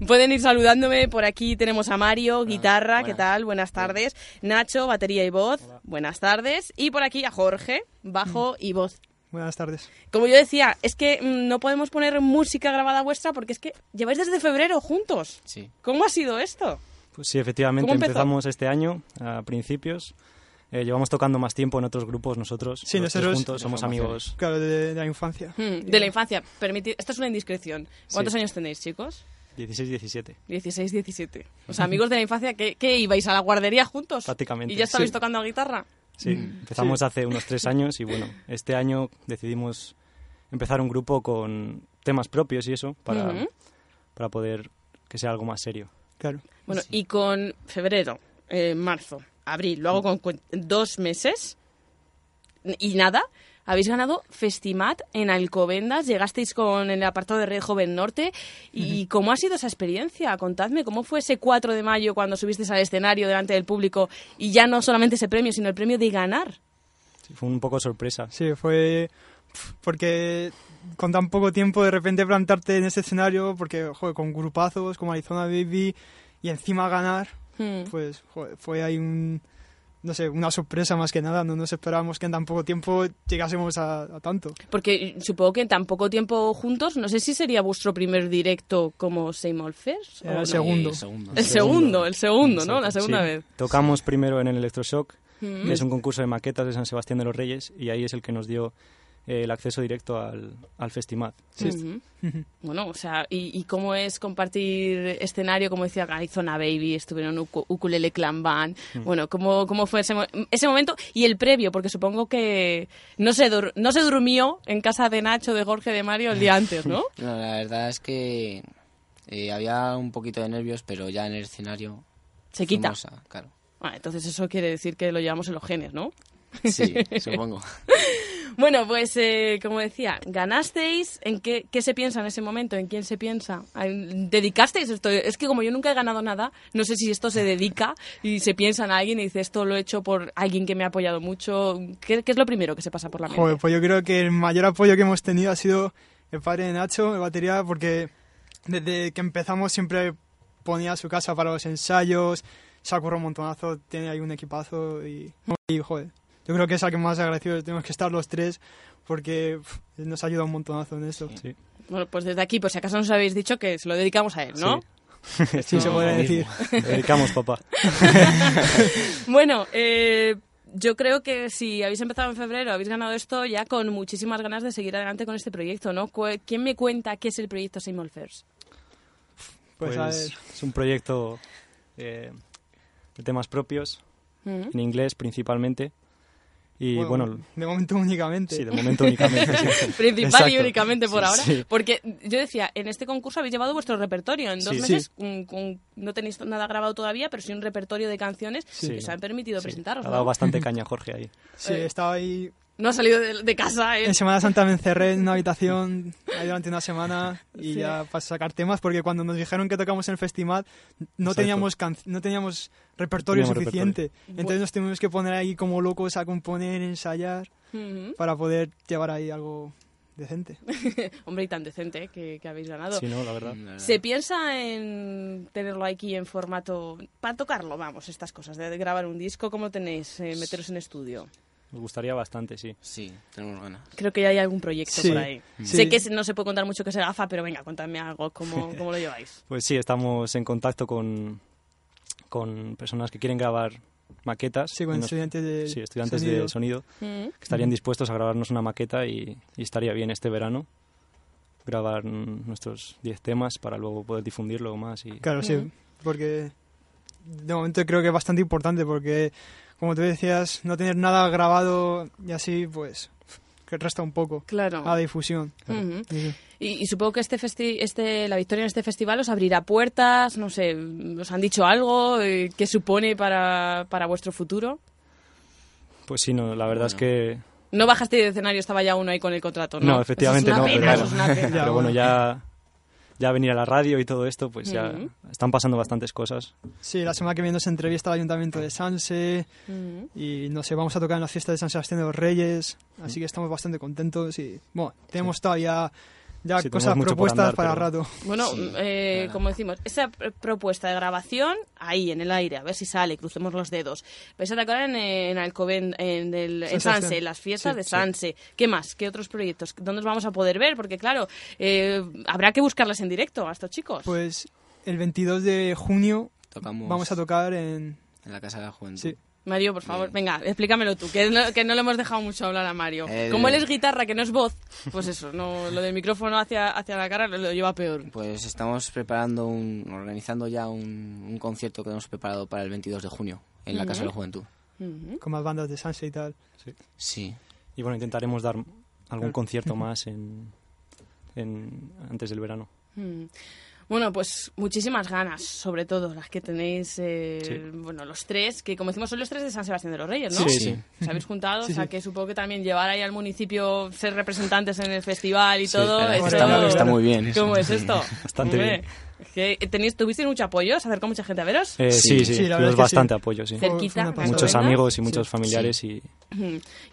Pueden ir saludándome. Por aquí tenemos a Mario, guitarra, ¿qué tal? Buenas tardes. Nacho, batería y voz, buenas tardes. Y por aquí a Jorge, bajo y voz. Buenas tardes. Como yo decía, es que mm, no podemos poner música grabada vuestra porque es que lleváis desde febrero juntos. Sí. ¿Cómo ha sido esto? Pues sí, efectivamente empezamos este año a principios. Eh, llevamos tocando más tiempo en otros grupos nosotros. Sí, nosotros juntos somos amigos. Claro, de, de la infancia. Hmm, de la infancia. Permitid, esto es una indiscreción. ¿Cuántos Sí. años tenéis, chicos? 16, 17. 16, 17. O sea, amigos de la infancia, ¿qué, qué ibais a la guardería juntos? Prácticamente, ¿Y ya estabais sí. tocando guitarra? Sí, Mm. empezamos Sí. hace unos tres años y bueno, este año decidimos empezar un grupo con temas propios y eso para, para poder que sea algo más serio. Claro. Bueno, y con febrero, eh, marzo, abril, luego con cuen- dos meses y nada, habéis ganado Festimat en Alcobendas, llegasteis con el apartado de Red Joven Norte. ¿Y cómo ha sido esa experiencia? Contadme, ¿cómo fue ese 4 de mayo cuando subisteis al escenario delante del público y ya no solamente ese premio, sino el premio de ganar? Sí, fue un poco sorpresa. Sí, fue porque con tan poco tiempo de repente plantarte en ese escenario, porque joder, con grupazos como Arizona Baby y encima ganar, Hmm. pues joder, fue ahí un, no sé, una sorpresa más que nada. No nos esperábamos que en tan poco tiempo llegásemos a, a tanto. Porque supongo que en tan poco tiempo juntos, no sé si sería vuestro primer directo como Seymour Fest. Era ¿o el no? segundo. El segundo, el segundo, el segundo, ¿no? La segunda Sí. vez. Tocamos primero en el Electroshock, Mm. que es un concurso de maquetas de San Sebastián de los Reyes, y ahí es el que nos dio eh, el acceso directo al, al Festimat. Ujú. Bueno, o sea, ¿y, y cómo es compartir escenario? Como decía Arizona Baby, estuvieron Uku- Ukulele Clan Band. Mm. Bueno, ¿cómo, cómo fue ese, mo- ese momento y el previo? Porque supongo que no se, dur- no se durmió en casa de Nacho, de Jorge, de Mario el día antes, ¿no? No, la verdad es que eh, había un poquito de nervios, pero ya en el escenario... Se quita. a- claro. Ah, entonces eso quiere decir que lo llevamos en los genes, ¿no? Sí, supongo. Bueno, pues eh, como decía, ganasteis. ¿En qué, qué se piensa en ese momento? ¿En quién se piensa? ¿Dedicasteis esto? Es que como yo nunca he ganado nada, no sé si esto se dedica y se piensa en alguien y dice esto lo he hecho por alguien que me ha apoyado mucho. ¿Qué, qué es lo primero que se pasa por la mente? Joder, pues yo creo que el mayor apoyo que hemos tenido ha sido el padre de Nacho, el batería, porque desde que empezamos siempre ponía su casa para los ensayos, se un montonazo, tiene ahí un equipazo y, y, joder, yo creo que es al que más agradecido tenemos que estar los tres porque nos ha ayudado un montonazo en esto. Sí. Bueno, pues desde aquí, por si acaso nos habéis dicho que se lo dedicamos a él, ¿no? Sí, se puede decir. Dedicamos, papá. Bueno, eh, yo creo que si habéis empezado en febrero, habéis ganado esto ya con muchísimas ganas de seguir adelante con este proyecto, ¿no? ¿Quién me cuenta qué es el proyecto Simol First? Pues, Pues, a ver. es un proyecto eh, de temas propios, Mm. en inglés principalmente. Y bueno, de momento únicamente. Sí, de momento únicamente. sí. Principal y únicamente por Sí, ahora. sí. Porque yo decía, en este concurso habéis llevado vuestro repertorio. En dos Sí. meses no tenéis nada grabado todavía, pero sí un repertorio de canciones Sí. que os han permitido Sí. presentaros. Ha ¿no? dado bastante caña Jorge ahí. Sí, Eh, estaba ahí. No ha salido de, de casa. ¿eh? En Semana Santa me encerré en una habitación ahí durante una semana y Sí. ya para sacar temas, porque cuando nos dijeron que tocamos en el festival no Exacto. teníamos can- no teníamos repertorio Teníamos suficiente. repertorio. Entonces nos tuvimos que poner ahí como locos a componer, ensayar, Ujú. para poder llevar ahí algo decente. Hombre, y tan decente ¿eh? que, que habéis ganado. Sí, no, la verdad. ¿Se piensa en tenerlo aquí en formato... para tocarlo, vamos, estas cosas, de, de grabar un disco? ¿Cómo tenéis? eh, meteros en estudio. Nos gustaría bastante, sí. Sí, tenemos ganas. Creo que ya hay algún proyecto Sí. por ahí. Sí. Sé que no se puede contar mucho que se gafa, pero venga, contadme algo, ¿cómo, cómo lo lleváis? Pues sí, estamos en contacto con, con personas que quieren grabar maquetas. Sí, con estudiantes de sí, estudiantes sonido. de sonido Mm. que estarían dispuestos a grabarnos una maqueta y, y estaría bien este verano grabar mm, nuestros 10 temas para luego poder difundirlo más. Y... Claro, sí, porque de momento creo que es bastante importante porque, como tú decías, no tener nada grabado y así, pues, que resta un poco Claro. a la difusión. Y, y supongo que este festi este la victoria en este festival os abrirá puertas, no sé, ¿os han dicho algo? Eh, ¿Qué supone para, para vuestro futuro? Pues sí, no, la verdad es que... No bajaste de escenario, estaba ya uno ahí con el contrato, ¿no? No, efectivamente no, es una pena, pero, eso es una pena. pero bueno, ya, ya venir a la radio y todo esto, pues ya están pasando bastantes cosas. Sí, la semana que viene nos entrevista el Ayuntamiento de Sanse y no sé, vamos a tocar en la fiesta de San Sebastián de los Reyes, así que estamos bastante contentos y bueno, tenemos todavía ya Sí, tenemos cosas propuestas andar, para pero- rato. Bueno, Sí, eh, claro. como decimos, esa pr- propuesta de grabación ahí en el aire, a ver si sale, crucemos los dedos. Vais a tocar en, en Alcoben, en, el, en San Sanse, en las fiestas Sí, de sí. Sanse. ¿Qué más? ¿Qué otros proyectos? ¿Dónde os vamos a poder ver? Porque claro, eh, habrá que buscarlas en directo a estos chicos. Pues el 22 de junio Tocamos vamos a tocar en... en la Casa de la Juventud. Sí. Mario, por favor, venga, explícamelo tú, que no, que no le hemos dejado mucho hablar a Mario. El- Como él es guitarra, que no es voz, pues eso, no, lo del micrófono hacia, hacia la cara lo, lo lleva peor. Pues estamos preparando un, organizando ya un, un concierto que hemos preparado para el 22 de junio en la Casa de la. Juventud. Ujú. con más bandas de Sanse y tal. Sí. Y bueno, intentaremos dar algún concierto más en, en- antes del verano. Mm. Bueno, pues muchísimas ganas, sobre todo las que tenéis, eh, Sí. bueno, los tres, que como decimos son los tres de San Sebastián de los Reyes, ¿no? Sí, sí. Os habéis juntado, Sí, o sea sí. que supongo que también llevar ahí al municipio, ser representantes en el festival y Sí, todo. esto- está, muy- está muy bien. eso. ¿Cómo es esto? Bastante Hombre, bien. Que tenéis, ¿Tuvisteis mucho apoyo? ¿Se acercó mucha gente a veros? Eh, sí, Sí. sí, Sí, la verdad es que bastante sí. apoyo, sí. Cerquita, fue una ¿me pasada. Muchos amigos y muchos familiares y.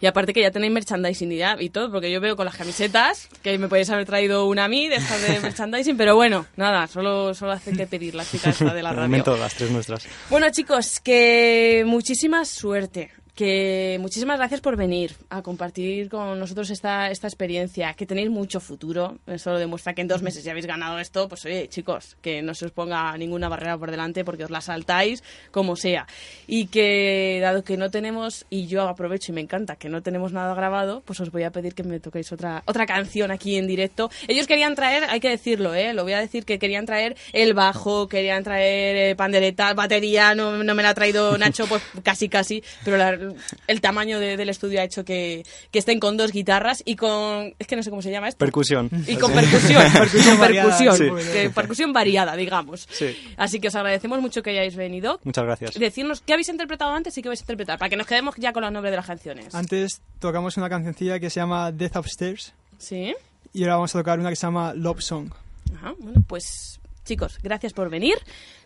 Y aparte que ya tenéis merchandising y, ya- y todo, porque yo veo con las camisetas que me podéis haber traído una a mí de estas de merchandising, pero bueno, nada, solo, solo hacen que pedir la chica esta de la de radio. momento las tres nuestras. Bueno, chicos, que muchísima suerte. Que muchísimas gracias por venir a compartir con nosotros esta, esta experiencia, que tenéis mucho futuro. Eso lo demuestra que en dos meses ya habéis ganado esto. Pues oye, chicos, que no se os ponga ninguna barrera por delante porque os la saltáis como sea. Y que dado que no tenemos, y yo aprovecho y me encanta que no tenemos nada grabado, pues os voy a pedir que me toquéis otra, otra canción aquí en directo. Ellos querían traer, hay que decirlo, ¿eh? lo voy a decir, que querían traer el bajo, querían traer eh, pandereta, batería, no, no me la ha traído Nacho, pues casi casi, pero la- el tamaño de- del estudio ha hecho que, que estén con dos guitarras y con, es que no sé cómo se llama esto. Percusión. Y con percusión, Percusión con variada, percusión, sí. que- percusión variada, digamos. Sí. Así que os agradecemos mucho que hayáis venido. Muchas gracias. Decirnos qué habéis interpretado antes y qué vais a interpretar, para que nos quedemos ya con los nombres de las canciones. Antes tocamos una cancioncilla que se llama Death Upstairs ¿Sí? y ahora vamos a tocar una que se llama Love Song. Ajá, bueno, pues chicos, gracias por venir.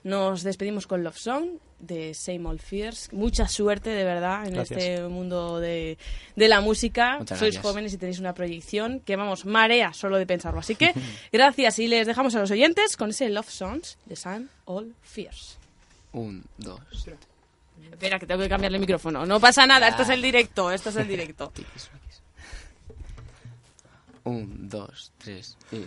Nos despedimos con Love Song de Same Old Fears. Mucha suerte, de verdad, en Gracias. este mundo de, de la música. Muchas Sois gracias. jóvenes y tenéis una proyección que, vamos, marea solo de pensarlo. Así que gracias y les dejamos a los oyentes con ese Love Songs de Same Old Fears. Un, dos. Espera, que tengo que cambiarle el micrófono. No pasa nada, esto es el directo, esto es el directo. Un, dos, tres y...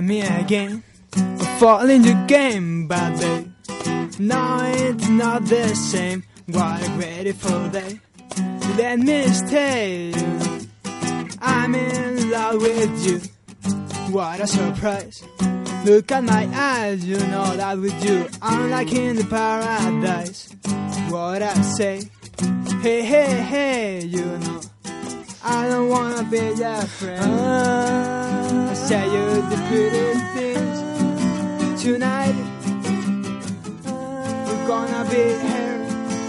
Me again, I fall the game, but they Now it's not the same. What a grateful day. Let me stay. I'm in love with you. What a surprise. Look at my eyes, you know that with you I'm like in the paradise. What I say, hey, hey, hey, you know I don't wanna be your friend. I say you the pretty things tonight. We're gonna be here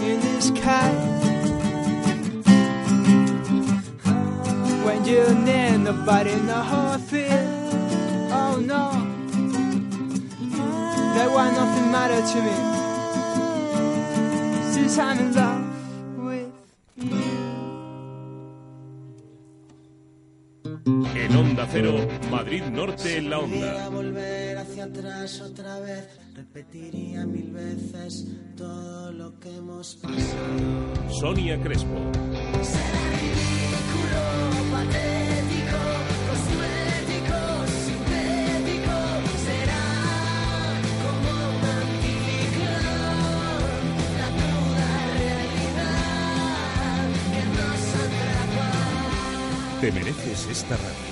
in the sky. When you need nobody, no whole thing. Oh no, that one nothing matter to me. Since I'm in love En Onda Cero, Madrid Norte en la Onda. volver hacia atrás otra vez, repetiría mil veces todo lo que hemos pasado. Sonia Crespo. patético, cosmético, sintético, será como un anticiclón, la cruda realidad que nos atrapa. Te mereces esta radio.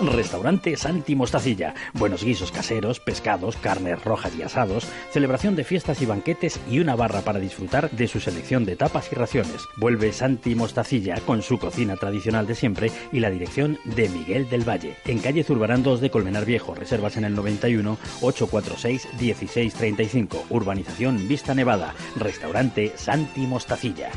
Restaurante Santi Mostacilla. Buenos guisos caseros, pescados, carnes rojas y asados, celebración de fiestas y banquetes y una barra para disfrutar de su selección de tapas y raciones. Vuelve Santi Mostacilla con su cocina tradicional de siempre y la dirección de Miguel del Valle. En calle Zurbarán 2 de Colmenar Viejo. Reservas en el 91 846 1635. Urbanización Vista Nevada. Restaurante Santi Mostacilla.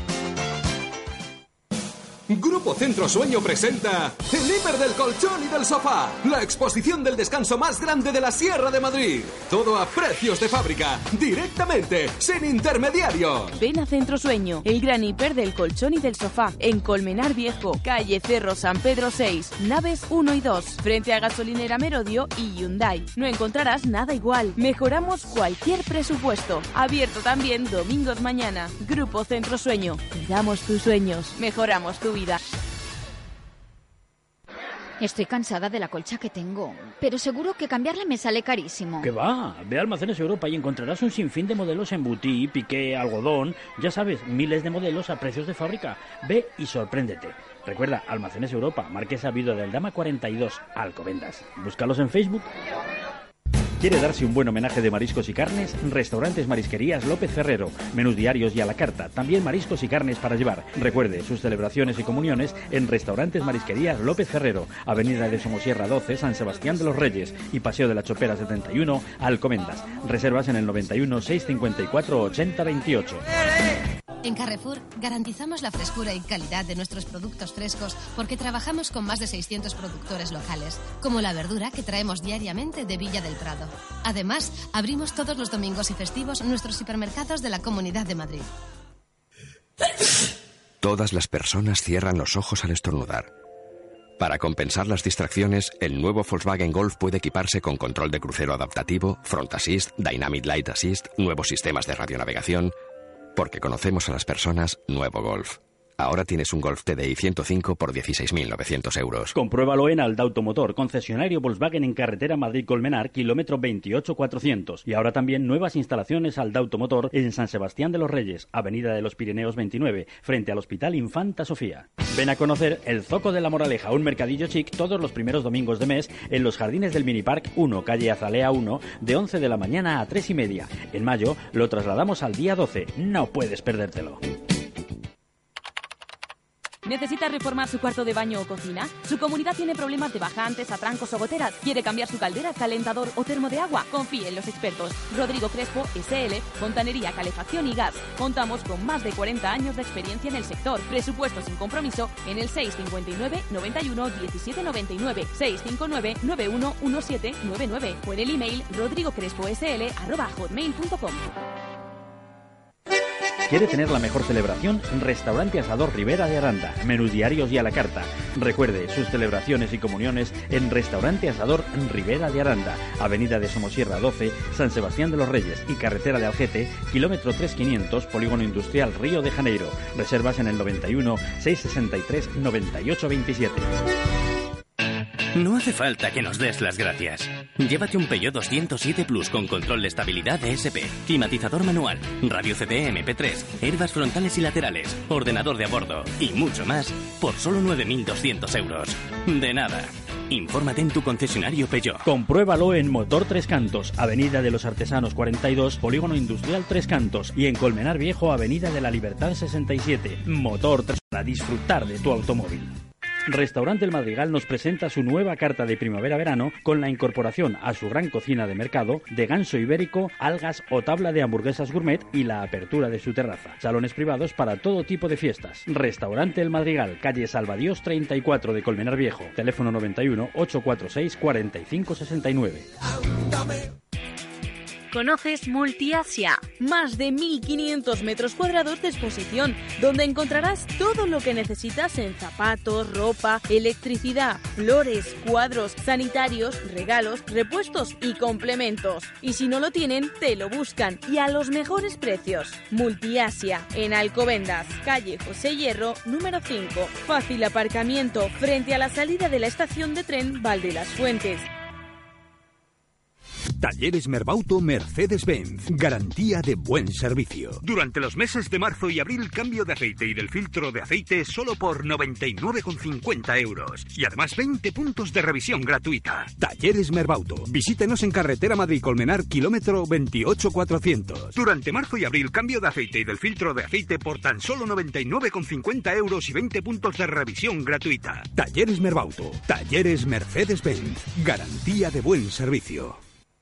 Grupo Centro Sueño presenta el hiper del colchón y del sofá, la exposición del descanso más grande de la Sierra de Madrid. Todo a precios de fábrica, directamente, sin intermediarios. Ven a Centro Sueño, el gran hiper del colchón y del sofá, en Colmenar Viejo, calle Cerro San Pedro 6, naves 1 y 2, frente a Gasolinera Merodio y Hyundai. No encontrarás nada igual. Mejoramos cualquier presupuesto. Abierto también domingos mañana. Grupo Centro Sueño. Cuidamos tus sueños. Mejoramos tu vida. Estoy cansada de la colcha que tengo, pero seguro que cambiarla me sale carísimo. Que va, ve a Almacenes Europa y encontrarás un sinfín de modelos en butí, piqué, algodón, ya sabes, miles de modelos a precios de fábrica. Ve y sorpréndete. Recuerda, Almacenes Europa, Marquesa Vido del Dama 42, Alcobendas. Búscalos en Facebook. ¿Quiere darse un buen homenaje de mariscos y carnes? Restaurantes Marisquerías López Ferrero. Menús diarios y a la carta. También mariscos y carnes para llevar. Recuerde sus celebraciones y comuniones en Restaurantes Marisquerías López Ferrero. Avenida de Somosierra 12, San Sebastián de los Reyes. Y Paseo de la Chopera 71, Alcomendas. Reservas en el 91 654 80 28. En Carrefour garantizamos la frescura y calidad de nuestros productos frescos porque trabajamos con más de 600 productores locales, como la verdura que traemos diariamente de Villa del Prado. Además, abrimos todos los domingos y festivos nuestros hipermercados de la Comunidad de Madrid. Todas las personas cierran los ojos al estornudar. Para compensar las distracciones, el nuevo Volkswagen Golf puede equiparse con control de crucero adaptativo, Front Assist, Dynamic Light Assist, nuevos sistemas de radionavegación. Porque conocemos a las personas, nuevo Golf. Ahora tienes un Golf TDI 105 por 16.900 euros. Compruébalo en Alda Automotor, concesionario Volkswagen en carretera Madrid-Colmenar, kilómetro 28400. Y ahora también nuevas instalaciones Alda Automotor en San Sebastián de los Reyes, avenida de los Pirineos 29, frente al Hospital Infanta Sofía. Ven a conocer el Zoco de la Moraleja, un mercadillo chic todos los primeros domingos de mes en los jardines del Minipark 1, calle Azalea 1, de 11 de la mañana a 3 y media. En mayo lo trasladamos al día 12. No puedes perdértelo. ¿Necesita reformar su cuarto de baño o cocina? ¿Su comunidad tiene problemas de bajantes, atrancos o goteras? ¿Quiere cambiar su caldera, calentador o termo de agua? Confíe en los expertos. Rodrigo Crespo, SL, Fontanería, Calefacción y Gas. Contamos con más de 40 años de experiencia en el sector. Presupuesto sin compromiso en el 659 91 17 99 659 91 1799 o en el email rodrigocresposl@hotmail.com. ¿Quiere tener la mejor celebración? Restaurante Asador Rivera de Aranda. Menú diarios y a la carta. Recuerde sus celebraciones y comuniones en Restaurante Asador Rivera de Aranda. Avenida de Somosierra 12, San Sebastián de los Reyes y Carretera de Algete, kilómetro 3500, Polígono Industrial Río de Janeiro. Reservas en el 91 663 9827. No hace falta que nos des las gracias. Llévate un Peugeot 207 Plus con control de estabilidad ESP, climatizador manual, radio CD MP3, herbas frontales y laterales, ordenador de a bordo y mucho más por solo 9.200 euros. De nada. Infórmate en tu concesionario Peugeot. Compruébalo en Motor Tres Cantos, Avenida de los Artesanos 42, Polígono Industrial Tres Cantos y en Colmenar Viejo, Avenida de la Libertad 67. Motor 3 para disfrutar de tu automóvil. Restaurante El Madrigal nos presenta su nueva carta de primavera-verano con la incorporación a su gran cocina de mercado de ganso ibérico, algas o tabla de hamburguesas gourmet y la apertura de su terraza. Salones privados para todo tipo de fiestas. Restaurante El Madrigal, calle Salvadíos 34 de Colmenar Viejo. Teléfono 91 846 4569. ¿Conoces Multiasia? Más de 1.500 metros cuadrados de exposición, donde encontrarás todo lo que necesitas en zapatos, ropa, electricidad, flores, cuadros, sanitarios, regalos, repuestos y complementos. Y si no lo tienen, te lo buscan y a los mejores precios. Multiasia, en Alcobendas, calle José Hierro, número 5. Fácil aparcamiento frente a la salida de la estación de tren Valde las Fuentes. Talleres Merbauto Mercedes-Benz. Garantía de buen servicio. Durante los meses de marzo y abril, cambio de aceite y del filtro de aceite solo por 99,50 euros. Y además 20 puntos de revisión gratuita. Talleres Merbauto. Visítenos en carretera Madrid-Colmenar, kilómetro 28400. Durante marzo y abril, cambio de aceite y del filtro de aceite por tan solo 99,50 euros y 20 puntos de revisión gratuita. Talleres Merbauto. Talleres Mercedes-Benz. Garantía de buen servicio.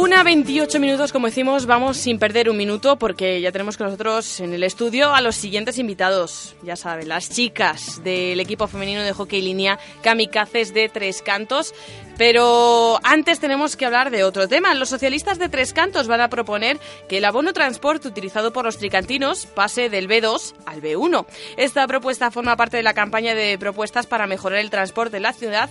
Una 28 minutos, como decimos, vamos sin perder un minuto porque ya tenemos con nosotros en el estudio a los siguientes invitados. Ya saben, las chicas del equipo femenino de hockey línea Kamikazes de Tres Cantos. Pero antes tenemos que hablar de otro tema. Los socialistas de Tres Cantos van a proponer que el abono transporte utilizado por los tricantinos pase del B2 al B1. Esta propuesta forma parte de la campaña de propuestas para mejorar el transporte en la ciudad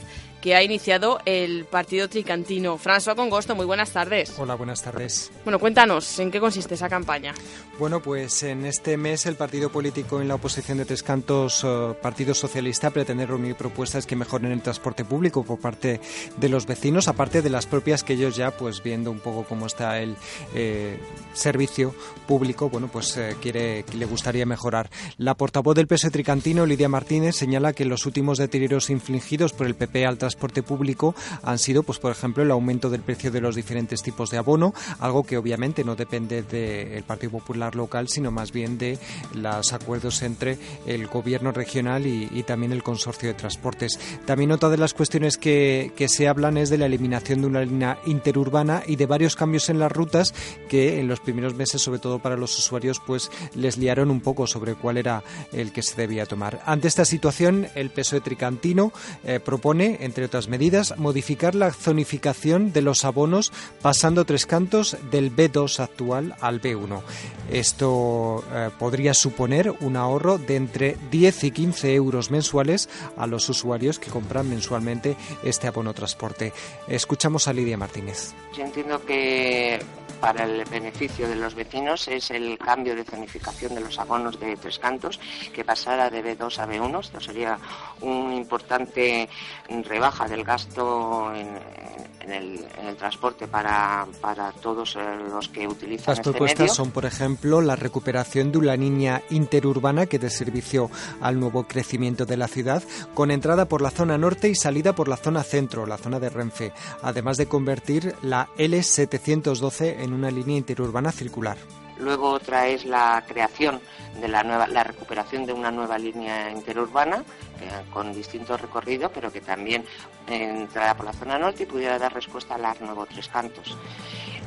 que ha iniciado el partido tricantino. François Congosto, muy buenas tardes. Hola, buenas tardes. Bueno, cuéntanos, ¿en qué consiste esa campaña? Bueno, pues en este mes el partido político en la oposición de Tres Cantos, eh, Partido Socialista, pretende reunir propuestas que mejoren el transporte público por parte de los vecinos, aparte de las propias que ellos ya, pues viendo un poco cómo está el eh, servicio público, bueno, pues eh, quiere, le gustaría mejorar. La portavoz del PSOE Tricantino, Lidia Martínez, señala que los últimos deterioros infligidos por el PP al transporte público han sido, pues por ejemplo, el aumento del precio de los diferentes tipos de abono, algo que obviamente no depende del Partido Popular local, sino más bien de los acuerdos entre el gobierno regional y, y también el consorcio de transportes. También otra de las cuestiones que, que se hablan es de la eliminación de una línea interurbana y de varios cambios en las rutas que en los primeros meses, sobre todo para los usuarios, pues les liaron un poco sobre cuál era el que se debía tomar. Ante esta situación, el PSOE tricantino eh, propone, entre entre otras medidas, modificar la zonificación de los abonos pasando tres cantos del B2 actual al B1. Esto eh, podría suponer un ahorro de entre 10 y 15 euros mensuales a los usuarios que compran mensualmente este abono transporte. Escuchamos a Lidia Martínez. Yo entiendo que para el beneficio de los vecinos es el cambio de zonificación de los abonos de Tres Cantos, que pasara de B2 a B1. Esto sería una importante rebaja del gasto en, en, el, en el, transporte para, para, todos eh, los que utilizan Las este propuestas medio. son, por ejemplo, la recuperación de una línea interurbana que dé servicio al nuevo crecimiento de la ciudad, con entrada por la zona norte y salida por la zona centro, la zona de Renfe, además de convertir la L712 en una línea interurbana circular. Luego otra es la creación de la nueva, la recuperación de una nueva línea interurbana eh, con distinto recorrido, pero que también eh, entrara por la zona norte y pudiera dar respuesta al AR Nuevo Tres Cantos.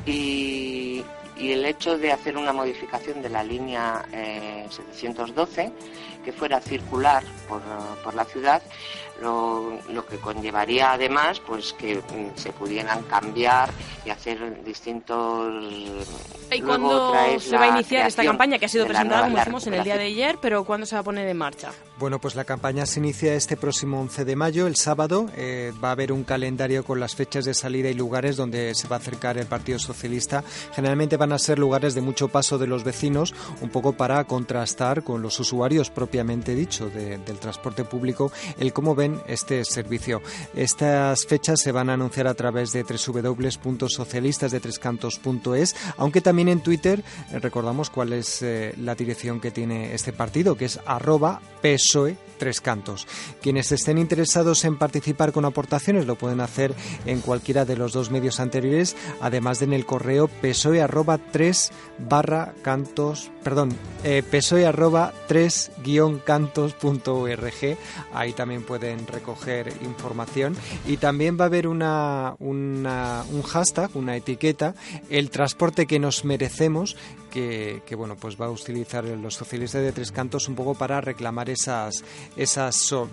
Y, el hecho de hacer una modificación de la línea eh, 712 que fuera circular por, por la ciudad lo, lo, que conllevaría además pues que mm, se pudieran cambiar y hacer distintos ¿Y cuándo se va a iniciar esta campaña que ha sido presentada como decimos en el día de ayer pero cuándo se va a poner en marcha? Bueno, pues la campaña se inicia este próximo 11 de mayo, el sábado. Eh, va a haber un calendario con las fechas de salida y lugares donde se va a acercar el Partido Socialista. Generalmente van a ser lugares de mucho paso de los vecinos, un poco para contrastar con los usuarios propiamente dicho de, del transporte público el cómo ven este servicio. Estas fechas se van a anunciar a través de www.socialistasdetrescantos.es, aunque también en Twitter eh, recordamos cuál es eh, la dirección que tiene este partido, que es arroba PSOE Tres Cantos. Quienes estén interesados en participar con aportaciones lo pueden hacer en cualquiera de los dos medios anteriores, además de en el correo PSOE arroba 3 barra cantos, perdón, eh, PSOE arroba 3 guion cantos.org. Ahí también pueden recoger información. Y también va a haber una, una, un hashtag, una etiqueta, el transporte que nos merecemos, que, bueno pues va a utilizar los socialistas de Tres Cantos un poco para reclamar esas esas so,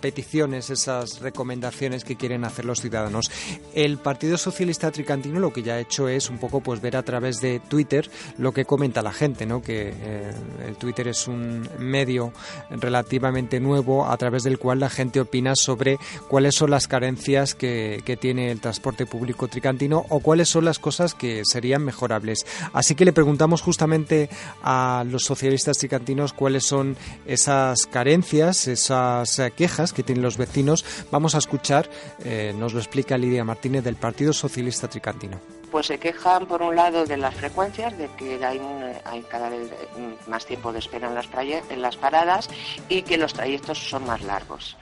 peticiones, esas recomendaciones que quieren hacer los ciudadanos. El Partido Socialista Tricantino lo que ya ha hecho es un poco pues ver a través de Twitter lo que comenta la gente, ¿no? Que eh, el Twitter es un medio relativamente nuevo a través del cual la gente opina sobre cuáles son las carencias que tiene el transporte público tricantino o cuáles son las cosas que serían mejorables. Así que le preguntamos justamente a los socialistas tricantinos cuáles son esas carencias, esas quejas que tienen los vecinos. Vamos a escuchar, eh, nos lo explica Lidia Martínez del Partido Socialista Tricantino. Pues se quejan por un lado de las frecuencias, de que hay, hay cada vez más tiempo de espera en las, en las paradas y que los trayectos son más largos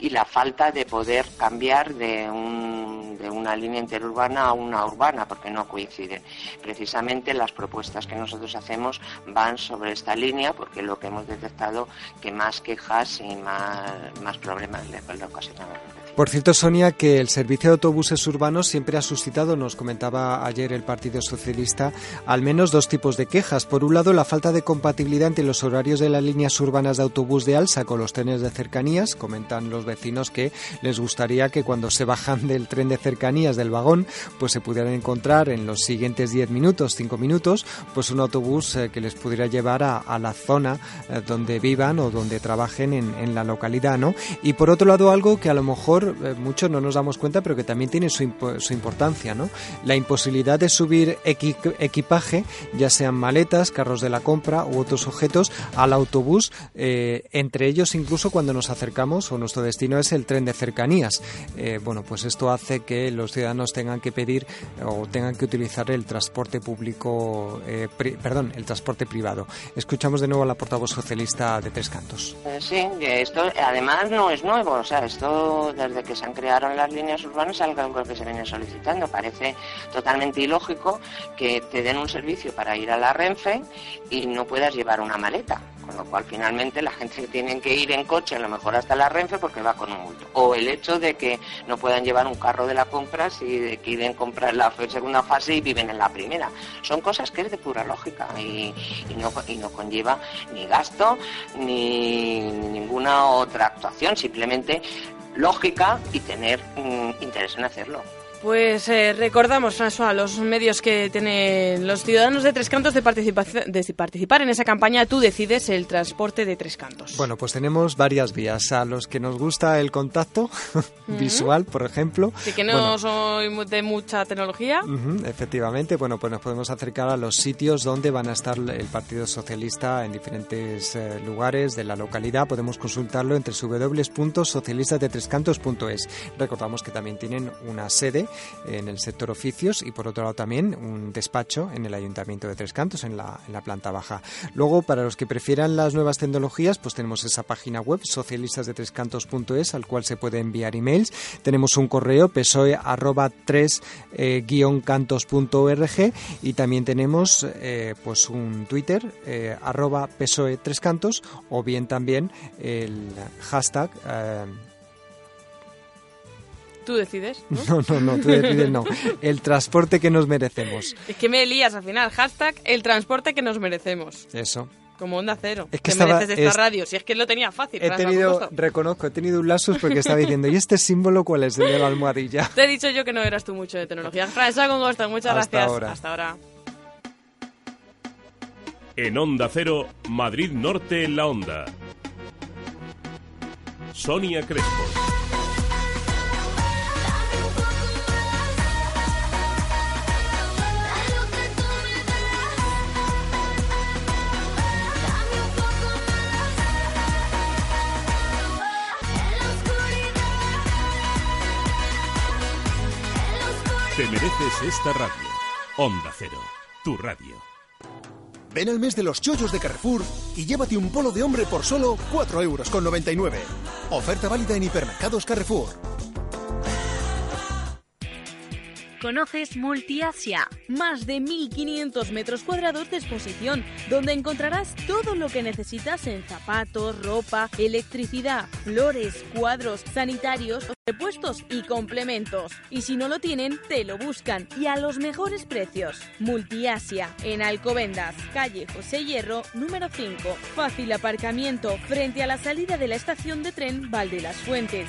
y la falta de poder cambiar de, un, de, una línea interurbana a una urbana, porque no coinciden. Precisamente las propuestas que nosotros hacemos van sobre esta línea, porque lo que hemos detectado que más quejas y más, más problemas le, ocasionan por cierto, Sonia, que el servicio de autobuses urbanos siempre ha suscitado, nos comentaba ayer el Partido Socialista, al menos dos tipos de quejas. Por un lado, la falta de compatibilidad entre los horarios de las líneas urbanas de autobús de alza con los trenes de cercanías. Comentan los vecinos que les gustaría que cuando se bajan del tren de cercanías del vagón, pues se pudieran encontrar en los siguientes 10 minutos, 5 minutos, pues un autobús eh, que les pudiera llevar a, la zona eh, donde vivan o donde trabajen en, en la localidad, ¿no? Y por otro lado, algo que a lo mejor muchos no nos damos cuenta, pero que también tiene su, imp su importancia, ¿no? La imposibilidad de subir equi equipaje, ya sean maletas, carros de la compra u otros objetos, al autobús, eh, entre ellos incluso cuando nos acercamos o nuestro destino es el tren de cercanías. Eh, bueno, pues esto hace que los ciudadanos tengan que pedir o tengan que utilizar el transporte público, eh, perdón, el transporte privado. Escuchamos de nuevo a la portavoz socialista de Tres Cantos. Sí, esto además no es nuevo, o sea, esto desde que se han creado las líneas urbanas algo que se viene solicitando. Parece totalmente ilógico que te den un servicio para ir a la Renfe y no puedas llevar una maleta. Con lo cual, finalmente, la gente tiene que ir en coche, a lo mejor hasta la Renfe, porque va con un multo. O el hecho de que no puedan llevar un carro de la compra si quieren comprar la segunda fase y viven en la primera. Son cosas que es de pura lógica y, no, y no, conlleva ni gasto ni ninguna otra actuación. Simplemente lógica y tener interés en hacerlo. Pues eh, recordamos, François, los medios que tienen los ciudadanos de Tres Cantos de, de participar en esa campaña. Tú decides el transporte de Tres Cantos. Bueno, pues tenemos varias vías. A los que nos gusta el contacto visual, por ejemplo. Así que no Bueno, soy de mucha tecnología. Efectivamente, bueno, pues nos podemos acercar a los sitios donde van a estar el Partido Socialista en diferentes eh, lugares de la localidad. Podemos consultarlo en www.socialistasdetrescantos.es. Recordamos que también tienen una sede en el sector oficios y por otro lado también un despacho en el Ayuntamiento de Tres Cantos en la, en la planta baja. Luego, para los que prefieran las nuevas tecnologías, pues tenemos esa página web socialistasdetrescantos.es al cual se puede enviar emails. Tenemos un correo pesoe arroba 3 eh, cantos.org y también tenemos eh, pues un Twitter eh, arroba pesoe 3 cantos o bien también el hashtag eh, Tú decides. ¿no? no, no, no, tú decides no. El transporte que nos merecemos. Es que me lías al final. Hashtag el transporte que nos merecemos. Eso. Como onda cero. Es que ¿Qué estaba- mereces esta es- radio? Si es que lo tenía fácil. He tenido, reconozco, he tenido un lapsus porque estaba diciendo, ¿y este símbolo cuál es? El de la almohadilla. Te he dicho yo que no eras tú mucho de tecnología. François con gusto. Muchas Hasta gracias. ahora. Hasta ahora. En Onda Cero, Madrid Norte en la Onda. Sonia Crespo. Mereces esta radio. Onda Cero, tu radio. Ven al mes de los chollos de Carrefour y llévate un polo de hombre por solo 4,99 euros. Oferta válida en hipermercados Carrefour. ¿Conoces Multiasia? Más de 1.500 metros cuadrados de exposición, donde encontrarás todo lo que necesitas en zapatos, ropa, electricidad, flores, cuadros, sanitarios, repuestos y complementos. Y si no lo tienen, te lo buscan y a los mejores precios. Multiasia, en Alcobendas, calle José Hierro, número 5. Fácil aparcamiento frente a la salida de la estación de tren Valde las Fuentes.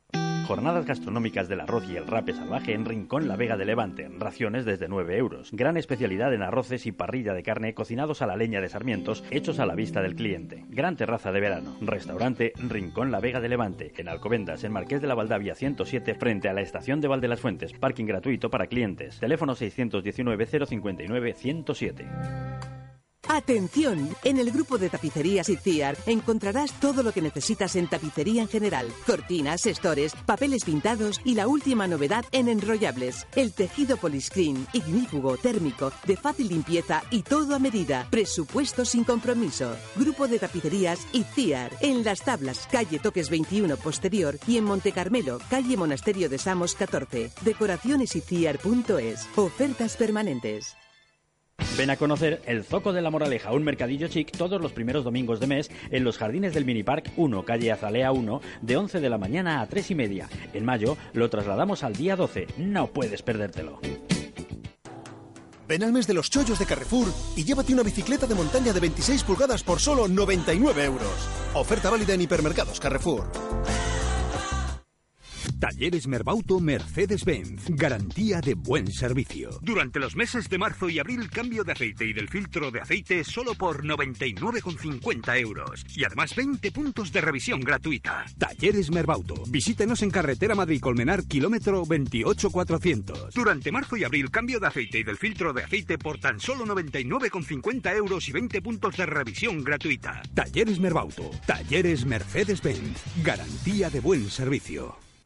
Jornadas gastronómicas del arroz y el rape salvaje en Rincón La Vega de Levante. Raciones desde 9 euros. Gran especialidad en arroces y parrilla de carne cocinados a la leña de sarmientos, hechos a la vista del cliente. Gran terraza de verano. Restaurante Rincón La Vega de Levante. En Alcobendas, en Marqués de la Valdavia 107, frente a la estación de Valde las Fuentes. Parking gratuito para clientes. Teléfono 619-059-107. Atención, en el grupo de tapicerías Itziar encontrarás todo lo que necesitas en tapicería en general. Cortinas, estores, papeles pintados y la última novedad en enrollables. El tejido poliscreen, ignífugo, térmico, de fácil limpieza y todo a medida. Presupuesto sin compromiso. Grupo de tapicerías Itziar. En Las Tablas, calle Toques 21 posterior y en Monte Carmelo, calle Monasterio de Samos 14. Decoracionesitziar.es. Ofertas permanentes. Ven a conocer el Zoco de la Moraleja, un mercadillo chic todos los primeros domingos de mes en los jardines del Minipark 1, calle Azalea 1, de 11 de la mañana a 3 y media. En mayo lo trasladamos al día 12. No puedes perdértelo. Ven al mes de los chollos de Carrefour y llévate una bicicleta de montaña de 26 pulgadas por solo 99 euros. Oferta válida en hipermercados Carrefour. Talleres Merbauto Mercedes-Benz. Garantía de buen servicio. Durante los meses de marzo y abril, cambio de aceite y del filtro de aceite solo por 99,50 euros. Y además 20 puntos de revisión gratuita. Talleres Merbauto. Visítenos en carretera Madrid-Colmenar, kilómetro 28400. Durante marzo y abril, cambio de aceite y del filtro de aceite por tan solo 99,50 euros y 20 puntos de revisión gratuita. Talleres Merbauto. Talleres Mercedes-Benz. Garantía de buen servicio.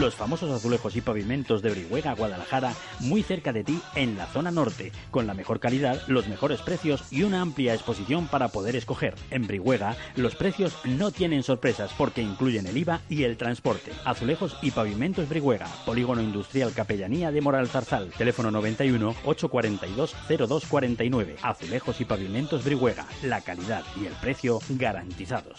Los famosos azulejos y pavimentos de Brihuega, Guadalajara, muy cerca de ti en la zona norte, con la mejor calidad, los mejores precios y una amplia exposición para poder escoger. En Brihuega, los precios no tienen sorpresas porque incluyen el IVA y el transporte. Azulejos y pavimentos Brihuega, Polígono Industrial Capellanía de Moral Zarzal, teléfono 91 842 0249. Azulejos y pavimentos Brihuega, la calidad y el precio garantizados.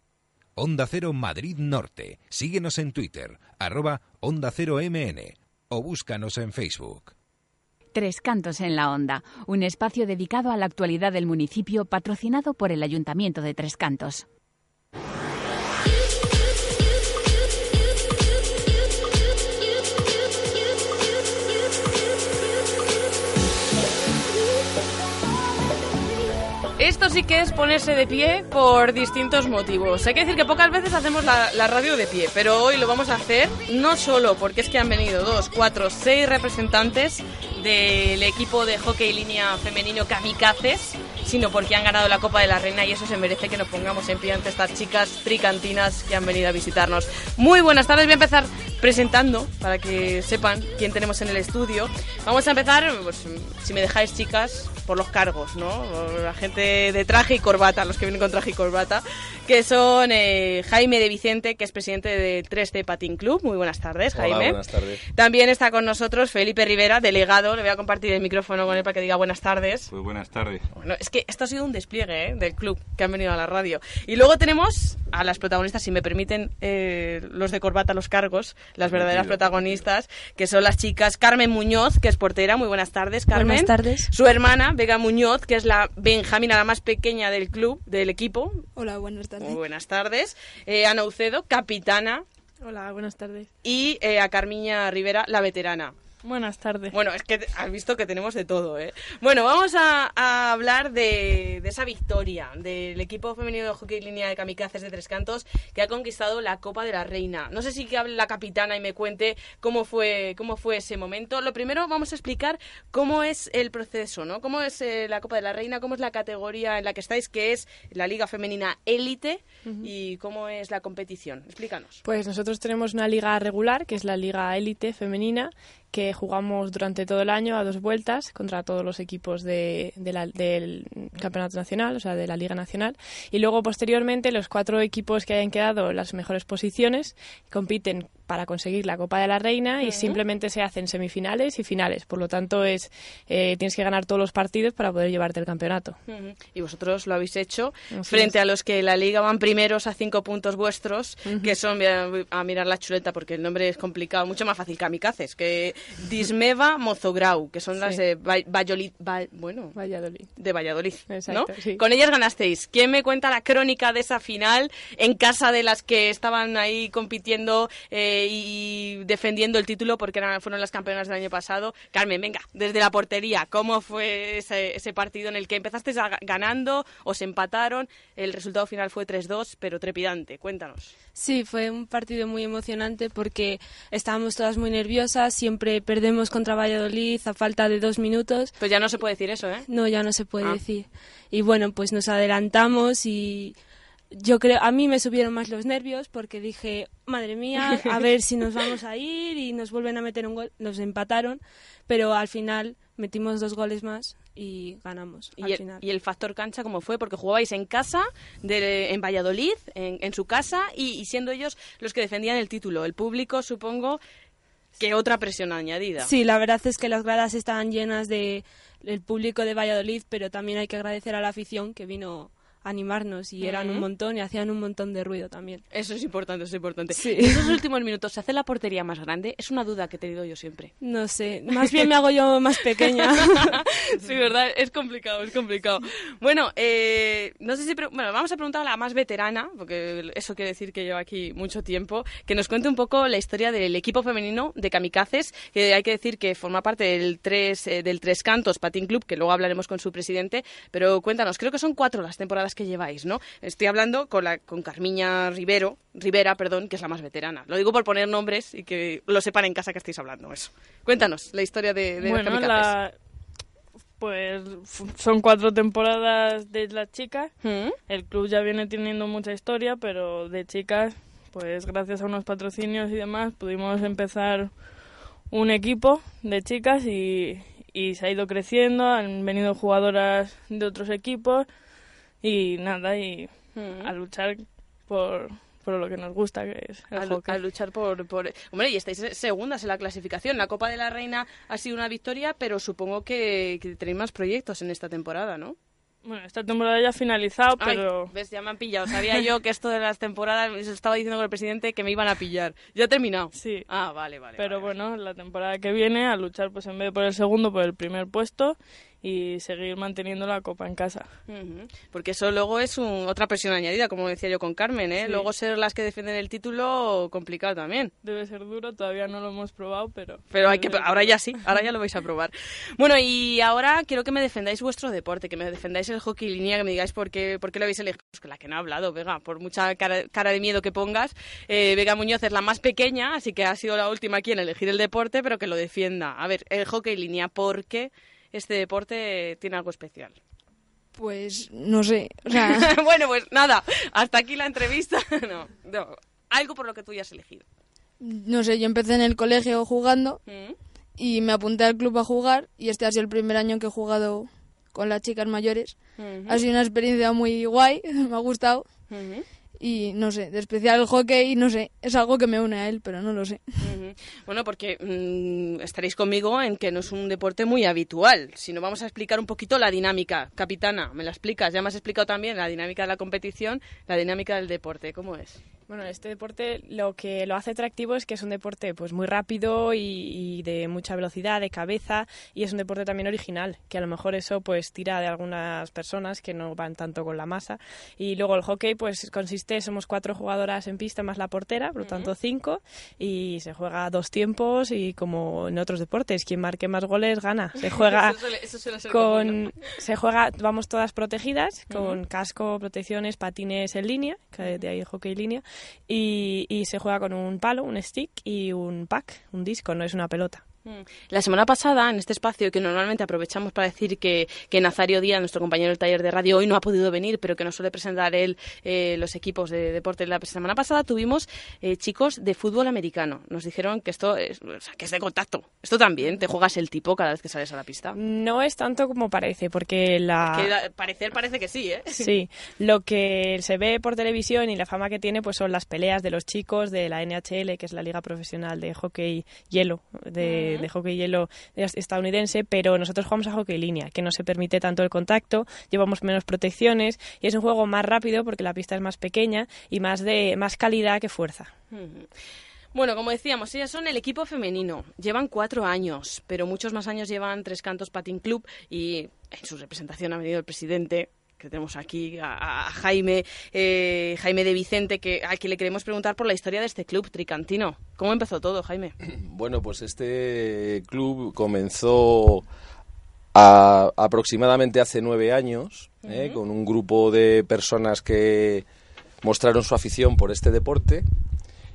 Onda Cero Madrid Norte. Síguenos en Twitter, arroba Onda Cero MN o búscanos en Facebook. Tres Cantos en la Onda, un espacio dedicado a la actualidad del municipio patrocinado por el Ayuntamiento de Tres Cantos. Esto sí que es ponerse de pie por distintos motivos. Hay que decir que pocas veces hacemos la, radio de pie, pero hoy lo vamos a hacer no solo porque es que han venido dos, cuatro, seis representantes del equipo de hockey línea femenino Kamikazes, sino porque han ganado la Copa de la Reina y eso se merece que nos pongamos en pie ante estas chicas tricantinas que han venido a visitarnos. Muy buenas tardes, voy a empezar presentando para que sepan quién tenemos en el estudio. Vamos a empezar, pues, si me dejáis chicas, por los cargos, ¿no? La gente de traje y corbata, los que vienen con traje y corbata, que son eh, Jaime de Vicente, que es presidente del 3D Patín Club. Muy buenas tardes, Hola, Jaime. buenas tardes. También está con nosotros Felipe Rivera, delegado. Le voy a compartir el micrófono con él para que diga buenas tardes. Pues buenas tardes. Bueno, es que esto ha sido un despliegue ¿eh? del club que han venido a la radio. Y luego tenemos a las protagonistas, si me permiten eh, los de corbata, los cargos, las verdaderas protagonistas, que son las chicas Carmen Muñoz, que es portera. Muy buenas tardes, Carmen. Buenas tardes. Su hermana, Vega Muñoz, que es la Benjamina, la más pequeña del club, del equipo. Hola, buenas tardes. Muy buenas tardes. Eh, Ana Ucedo, capitana. Hola, buenas tardes. Y eh, a Carmiña Rivera, la veterana. Buenas tardes. Bueno, es que has visto que tenemos de todo, ¿eh? Bueno, vamos a, a hablar de, de, esa victoria del equipo femenino de hockey línea de kamikazes de Tres Cantos que ha conquistado la Copa de la Reina. No sé si que hable la capitana y me cuente cómo fue, cómo fue ese momento. Lo primero vamos a explicar cómo es el proceso, ¿no? Cómo es eh, la Copa de la Reina, cómo es la categoría en la que estáis, que es la Liga Femenina Élite uh -huh. y cómo es la competición. Explícanos. Pues nosotros tenemos una liga regular, que es la Liga Élite Femenina, que jugamos durante todo el año a dos vueltas contra todos los equipos de, de la- del campeonato nacional, o sea, de la Liga Nacional. Y luego, posteriormente, los cuatro equipos que hayan quedado las mejores posiciones compiten para conseguir la Copa de la Reina y simplemente se hacen semifinales y finales. Por lo tanto, es eh, tienes que ganar todos los partidos para poder llevarte el campeonato. Y vosotros lo habéis hecho Así frente es. a los que la liga van primeros a cinco puntos vuestros, que son, a mirar la chuleta porque el nombre es complicado, mucho más fácil kamikazes, que Dismeva Mozograu, que son las de Va- Valladolid, Va- bueno, Valladolid. de Valladolid, Exacto, ¿no? sí. Con ellas ganasteis. ¿Quién me cuenta la crónica de esa final en casa de las que estaban ahí compitiendo eh, y defendiendo el título porque eran, fueron las campeonas del año pasado? Carmen, venga, desde la portería, ¿cómo fue ese, ese partido en el que empezasteis a- ganando, os empataron, el resultado final fue 3-2, pero trepidante? Cuéntanos. Sí, fue un partido muy emocionante porque estábamos todas muy nerviosas, siempre perdemos contra Valladolid a falta de dos minutos. Pues ya no se puede decir eso, ¿eh? No, ya no se puede Ah. decir. Y bueno, pues nos adelantamos y yo creo, a mí me subieron más los nervios porque dije, madre mía, a ver si nos vamos a ir y nos vuelven a meter un gol. Nos empataron, pero al final metimos dos goles más y ganamos. al ¿Y el, final. y el factor cancha cómo fue? Porque jugabais en casa, de, en Valladolid, en, en su casa, y, y siendo ellos los que defendían el título. El público, supongo, que otra presión añadida. Sí, la verdad es que las gradas estaban llenas de el público de Valladolid, pero también hay que agradecer a la afición que vino animarnos y eran un Ujú. montón y hacían un montón de ruido también. Eso es importante, eso es importante. Sí. En esos últimos minutos, ¿se hace la portería más grande? Es una duda que he tenido yo siempre. No sé, más bien me hago yo más pequeña. sí, ¿verdad? Es complicado, es complicado. Bueno, eh, no sé si... Bueno, vamos a preguntar a la más veterana, porque eso quiere decir que lleva aquí mucho tiempo, que nos cuente un poco la historia del equipo femenino de Kamikazes, que hay que decir que forma parte del Tres, eh, del tres Cantos Patín Club, que luego hablaremos con su presidente, pero cuéntanos, creo que son cuatro las temporadas que lleváis, ¿no? Estoy hablando con, la, con Carmiña Rivero, Rivera, perdón, que es la más veterana. Lo digo por poner nombres y que lo sepan en casa que estáis hablando, eso. Cuéntanos la historia de, de bueno, la, pues son cuatro temporadas de las chicas. El club ya viene teniendo mucha historia, pero de chicas, pues gracias a unos patrocinios y demás, pudimos empezar un equipo de chicas y, y se ha ido creciendo. Han venido jugadoras de otros equipos y nada, y Mm. a luchar por, por lo que nos gusta, que es el a, hockey. a luchar por, por... Hombre, y estáis segundas en la clasificación. La Copa de la Reina ha sido una victoria, pero supongo que, que tenéis más proyectos en esta temporada, ¿no? Bueno, esta temporada ya ha finalizado, Ay, pero... ves, ya me han pillado. Sabía yo que esto de las temporadas, estaba diciendo con el presidente que me iban a pillar. ¿Ya ha terminado? Sí. Ah, vale, vale. Pero bueno, la temporada que viene a luchar pues en vez de por el segundo, por el primer puesto y seguir manteniendo la copa en casa. Porque eso luego es un- otra presión añadida, como decía yo con Carmen, ¿eh? Sí. Luego ser las que defienden el título, complicado también. Debe ser duro, todavía no lo hemos probado, pero... Pero hay que, ahora ya sí, ahora ya lo vais a probar. Bueno, y ahora quiero que me defendáis vuestro deporte, que me defendáis el hockey línea, que me digáis por qué, por qué lo habéis elegido. Pues que la que no ha hablado, Vega, por mucha cara, cara de miedo que pongas. Eh, Vega Muñoz es la más pequeña, así que ha sido la última aquí en elegir el deporte, pero que lo defienda. A ver, el hockey línea, ¿por qué este deporte tiene algo especial? Pues no sé, o sea, bueno, pues nada, hasta aquí la entrevista. no, no, algo por lo que tú ya has elegido. No sé, yo empecé en el colegio jugando Mm. y me apunté al club a jugar y este ha sido el primer año que he jugado con las chicas mayores. Ha sido una experiencia muy guay, me ha gustado Ujú. Y no sé, de especial el hockey, no sé, es algo que me une a él, pero no lo sé. Bueno, porque mm, estaréis conmigo en que no es un deporte muy habitual. Si no, vamos a explicar un poquito la dinámica. Capitana, ¿me la explicas? Ya me has explicado también la dinámica de la competición, la dinámica del deporte. ¿Cómo es? Bueno, este deporte lo que lo hace atractivo es que es un deporte pues muy rápido y, y de mucha velocidad, de cabeza, y es un deporte también original, que a lo mejor eso pues tira de algunas personas que no van tanto con la masa. Y luego el hockey pues consiste, somos cuatro jugadoras en pista más la portera, por lo tanto cinco, y se juega a dos tiempos y como en otros deportes, quien marque más goles gana. Se juega Eso suele- eso suele con se juega, vamos todas protegidas, con Ujú. casco, protecciones, patines en línea, que de ahí hockey en línea, y, y se juega con un palo, un stick y un pack, un disco, no es una pelota. Mm. La semana pasada, en este espacio que normalmente aprovechamos para decir que, que Nazario Díaz, nuestro compañero del taller de radio, hoy no ha podido venir, pero que nos suele presentar él eh, los equipos de deporte. La semana pasada tuvimos eh, chicos de fútbol americano. Nos dijeron que esto es, o sea, que es de contacto. Esto también, te juegas el tipo cada vez que sales a la pista. No es tanto como parece, porque la... Que parecer parece que sí, ¿eh? Sí, lo que se ve por televisión y la fama que tiene pues son las peleas de los chicos de la NHL, que es la liga profesional de hockey hielo, de, de hockey hielo estadounidense, pero nosotros jugamos a hockey línea, que no se permite tanto el contacto, llevamos menos protecciones y es un juego más rápido porque la pista es más pequeña y más de más calidad que fuerza. Bueno, como decíamos, ellas son el equipo femenino. Llevan cuatro años, pero muchos más años llevan Tres Cantos Patin Club y en su representación ha venido el presidente que tenemos aquí a, a Jaime eh, Jaime de Vicente que al que le queremos preguntar por la historia de este club tricantino. ¿Cómo empezó todo, Jaime? Bueno, pues este club comenzó a- aproximadamente hace nueve años, ¿eh? Con un grupo de personas que mostraron su afición por este deporte